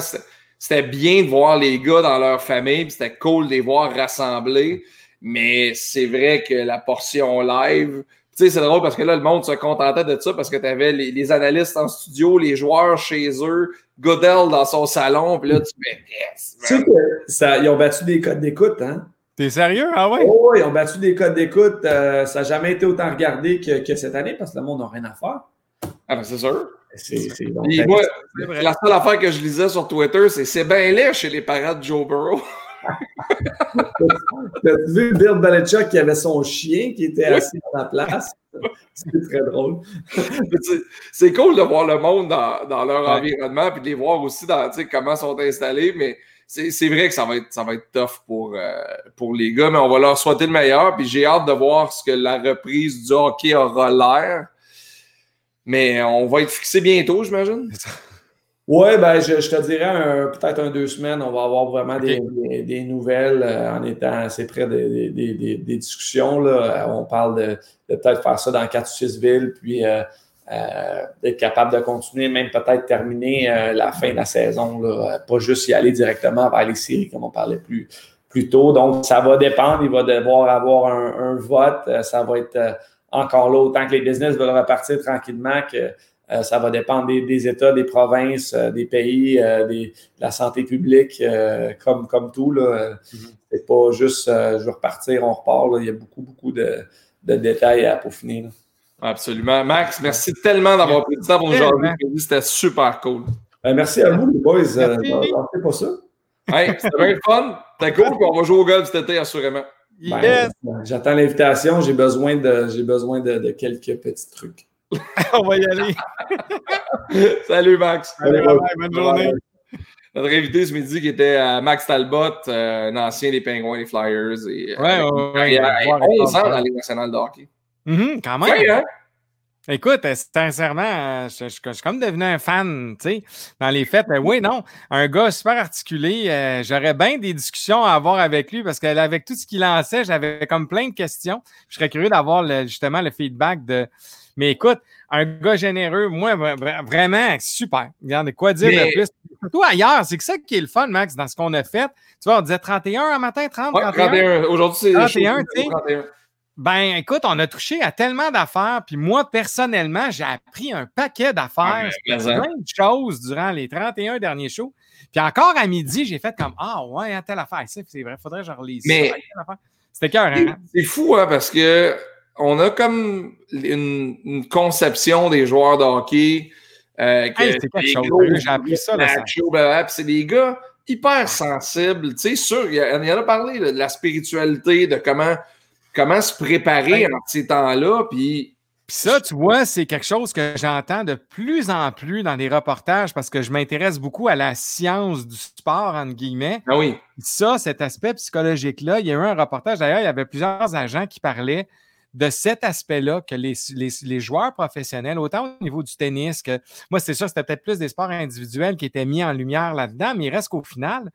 C'était bien de voir les gars dans leur famille, c'était cool de les voir rassemblés. Mais c'est vrai que la portion live, tu sais, c'est drôle parce que là, le monde se contentait de ça parce que tu avais les, analystes en studio, les joueurs chez eux, Goodell dans son salon, puis là, tu fais yes, Tu sais que ça, ils ont battu des codes d'écoute, hein? T'es sérieux? Ah ouais? Oh, ils ont battu des codes d'écoute. Euh, ça n'a jamais été autant regardé que, cette année parce que le monde n'a rien à faire. Ah, ben c'est sûr. C'est, la seule affaire que je lisais sur Twitter, c'est c'est bien laid chez les parents de Joe Burrow. T'as vu Bill Belichick qui avait son chien qui était assis à la place? C'est très drôle. c'est cool de voir le monde dans, leur environnement puis de les voir aussi dans comment ils sont installés, mais c'est vrai que ça va être, ça va être tough pour, euh, pour les gars, mais on va leur souhaiter le meilleur. Puis j'ai hâte de voir ce que la reprise du hockey aura l'air. Mais on va être fixé bientôt, j'imagine. Oui, ben, je, te dirais peut-être un deux semaines, on va avoir vraiment des, nouvelles euh, en étant assez près des, discussions. Là. On parle de, peut-être faire ça dans quatre ou six villes, puis euh, euh, d'être capable de continuer, même peut-être terminer la fin de la saison, là. pas juste y aller directement vers les séries comme on parlait plus, plus tôt. Donc, ça va dépendre. Il va devoir avoir un, un vote. Ça va être encore là, autant que les business veulent repartir tranquillement que euh, ça va dépendre des, États, des provinces, euh, des pays, euh, de la santé publique, comme, comme tout. Là. Mm-hmm. C'est pas juste je veux repartir, on repart. Il y a beaucoup, beaucoup de, détails à peaufiner. Absolument. Max, merci tellement d'avoir pris le temps pour nous aujourd'hui. C'était super cool. merci à vous, les boys. C'est pas ça. c'était bien fun. C'était cool. on va jouer au golf cet été, assurément. Ben, j'attends l'invitation. J'ai besoin, de, besoin de quelques petits trucs. On va y aller. Salut, Max. Salut, bonne journée. Notre invité ce midi qui était euh, Max Talbot, euh, un ancien des Penguins, des Flyers. Et, euh, ouais, ouais, ouais, 11 ans dans les nationales de hockey. Mm-hmm, quand même. Hein? Écoute, sincèrement, je, suis comme devenu un fan, tu sais, dans les fêtes. oui, non, un gars super articulé. J'aurais bien des discussions à avoir avec lui parce qu'avec tout ce qu'il lançait, j'avais comme plein de questions. Je serais curieux d'avoir justement le feedback de, mais écoute, un gars généreux, moi, vraiment super. Regarde, quoi dire de plus? Surtout ailleurs, c'est que ça qui est le fun, Max, dans ce qu'on a fait. Tu vois, on disait 31 un matin, 30, 31. Aujourd'hui, c'est 31, tu sais. Ben, écoute, on a touché à tellement d'affaires, puis moi, personnellement, j'ai appris un paquet d'affaires, ah, plein de choses durant les 31 derniers shows. Puis encore à midi, j'ai fait comme Ah ouais, telle affaire. C'est vrai, faudrait que je relise Mais C'était cœur, hein? C'est fou, hein, parce que on a comme une, conception des joueurs de hockey. Euh, J'ai appris ça. c'est des gars hyper sensibles. Tu sais, sûr, il y, en a parlé de la spiritualité, de comment, comment se préparer en ces temps-là. Puis ça, tu vois, c'est quelque chose que j'entends de plus en plus dans des reportages parce que je m'intéresse beaucoup à la science du sport, entre guillemets. Ah oui. Ça, cet aspect psychologique-là, il y a eu un reportage, d'ailleurs, il y avait plusieurs agents qui parlaient de cet aspect-là que les, les, joueurs professionnels, autant au niveau du tennis que moi, c'est sûr, c'était peut-être plus des sports individuels qui étaient mis en lumière là-dedans, mais il reste qu'au final,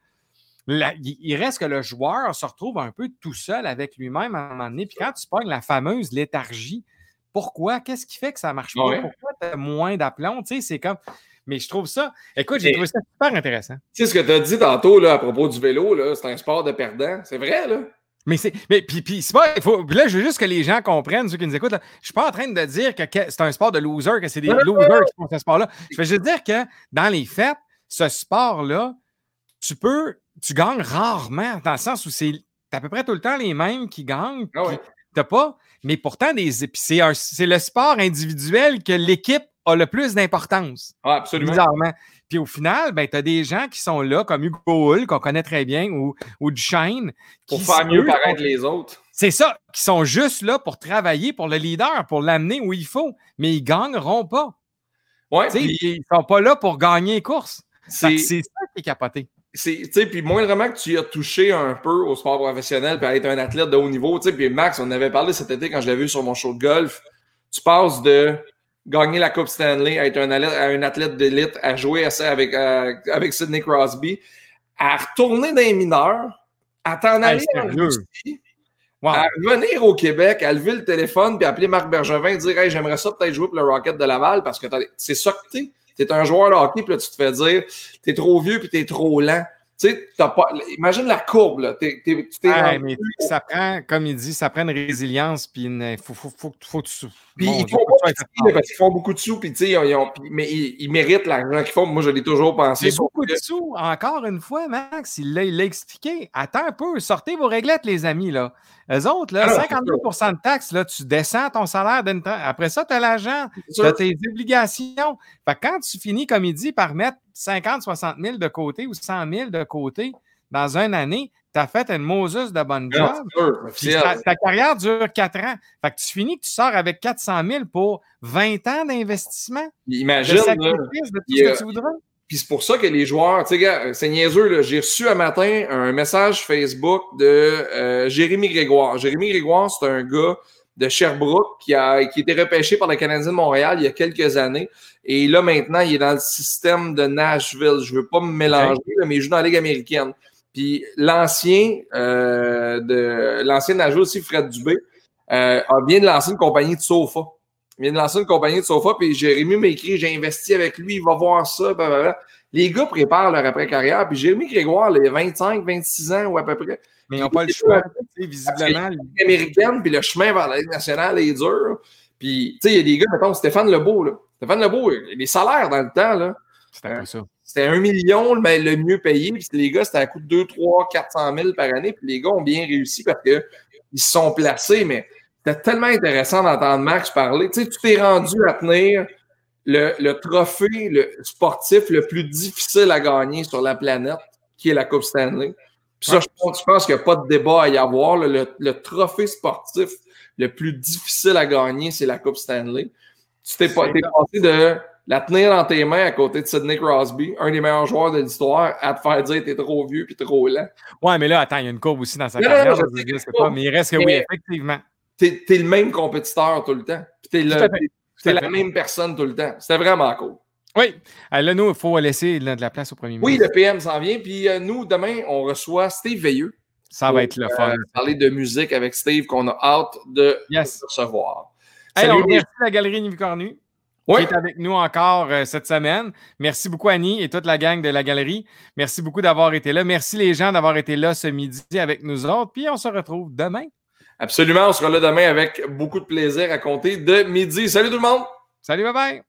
il reste que le joueur se retrouve un peu tout seul avec lui-même à un moment donné. Puis quand tu pognes la fameuse léthargie, pourquoi? Qu'est-ce qui fait que ça marche pas? Pourquoi tu as moins d'aplomb? Tu sais, c'est comme. Mais je trouve ça, écoute, j'ai trouvé ça super intéressant. Tu sais, ce que tu as dit tantôt là, à propos du vélo, c'est un sport de perdant. C'est vrai, là? Mais c'est. Mais puis, puis c'est pas. Faut, là, je veux juste que les gens comprennent, ceux qui nous écoutent. Là, je suis pas en train de dire que, c'est un sport de loser, que c'est des losers qui font ce sport-là. Je veux juste dire que dans les fêtes, ce sport-là, tu peux. Tu gagnes rarement, dans le sens où c'est à peu près tout le temps les mêmes qui gagnent. Ah T'as pas. Mais pourtant, des, c'est le sport individuel que l'équipe a le plus d'importance. Ah, absolument. Bizarrement. Puis au final, ben, tu as des gens qui sont là, comme Hugo Hull, qu'on connaît très bien, ou, ou Duchesne. Pour faire mieux paraître les autres. C'est ça, qui sont juste là pour travailler pour le leader, pour l'amener où il faut, mais ils ne gagneront pas. Ouais, Ils ne sont pas là pour gagner les courses. C'est ça qui est capoté. Puis moindrement que tu as touché un peu au sport professionnel, puis être un athlète de haut niveau, puis Max, on avait parlé cet été quand je l'ai vu sur mon show de golf, tu passes de gagner la Coupe Stanley, à être un athlète, d'élite, à jouer à ça avec, avec Sidney Crosby, à retourner dans les mineurs, à t'en aller en Russie, à revenir au Québec, à lever le téléphone, puis appeler Marc Bergevin et dire Hey, j'aimerais ça peut-être jouer pour le Rocket de Laval parce que c'est ça que t'es. T'es un joueur de hockey, puis là, tu te fais dire T'es trop vieux, puis t'es trop lent. Tu sais, pas... imagine la courbe, là. ça prend, comme il dit, ça prend une résilience, puis il faut, faut, faut, faut, puis ils font parce qu'ils font beaucoup de sous, puis tu sais, ils ont, mais ils, méritent l'argent qu'ils font. Moi, je l'ai toujours pensé. Beaucoup de sous. Encore une fois, Max, il l'a expliqué. Attends un peu, sortez vos réglettes, les amis, là. Eux autres, là, 52 ah de taxes, là, tu descends ton salaire Après ça, tu as l'argent, tu as tes obligations. Fait que quand tu finis, comme il dit, par mettre 50, 60 000 de côté ou 100 000 de côté dans une année, tu as fait une Moses de bonne job. ta, carrière dure 4 ans. Fait que tu finis que tu sors avec 400 000 pour 20 ans d'investissement. Imagine. De sacrifice, de tout ce que tu voudras. Puis c'est pour ça que les joueurs, tu sais, c'est niaiseux, j'ai reçu un matin un message Facebook de euh, Jérémy Grégoire. Jérémy Grégoire, c'est un gars de Sherbrooke qui a qui était repêché par le Canadien de Montréal il y a quelques années. Et là, maintenant, il est dans le système de Nashville. Je veux pas me mélanger, mais il joue dans la Ligue américaine. Puis l'ancien euh, de l'ancien Nashville aussi, Fred Dubé, euh, a bien de lancer une compagnie de sofa. Il vient de lancer une compagnie de sofa, puis Jérémy m'a écrit J'ai investi avec lui, il va voir ça. Les gars préparent leur après-carrière, puis Jérémy Grégoire, il a 25, 26 ans ou à peu près. Mais ils n'ont pas le choix, visiblement. américaine, puis le chemin vers la Ligue nationale est dur. Puis, tu sais, il y a des gars, mettons, Stéphane Lebeau, là. Stéphane Lebeau, les salaires dans le temps, là. C'était un ça. C'était un million mais le mieux payé. Puis les gars, c'était à coût de 2, 3, 400 000 par année. Puis les gars ont bien réussi parce qu'ils se sont placés. Mais c'était tellement intéressant d'entendre Max parler. Tu sais, tu t'es rendu à tenir le, le, trophée le sportif le plus difficile à gagner sur la planète, qui est la Coupe Stanley. Puis ça, je pense, qu'il n'y a pas de débat à y avoir. Le, le, trophée sportif le plus difficile à gagner, c'est la Coupe Stanley. Tu t'es passé de la tenir dans tes mains à côté de Sidney Crosby, un des meilleurs joueurs de l'histoire, à te faire dire t'es trop vieux puis trop lent. Ouais, mais là, attends, il y a une courbe aussi dans sa carrière. pas, mais il reste que oui, effectivement. T'es es le même compétiteur tout le temps. Puis t'es la même personne tout le temps. C'était vraiment cool. Oui. Euh, là, nous, il faut laisser de la place au premier ministre. Oui, le PM s'en vient. Puis euh, nous, demain, on reçoit Steve Veilleux. Ça va être le fun. Euh, parler de musique avec Steve qu'on a hâte de recevoir. Salut, merci la Galerie Nivicornu qui est avec nous encore euh, cette semaine. Merci beaucoup, Annie et toute la gang de la galerie. Merci beaucoup d'avoir été là. Merci les gens d'avoir été là ce midi avec nous autres. Puis on se retrouve demain. Absolument, on sera là demain avec beaucoup de plaisir à compter de midi. Salut tout le monde! Salut, bye bye!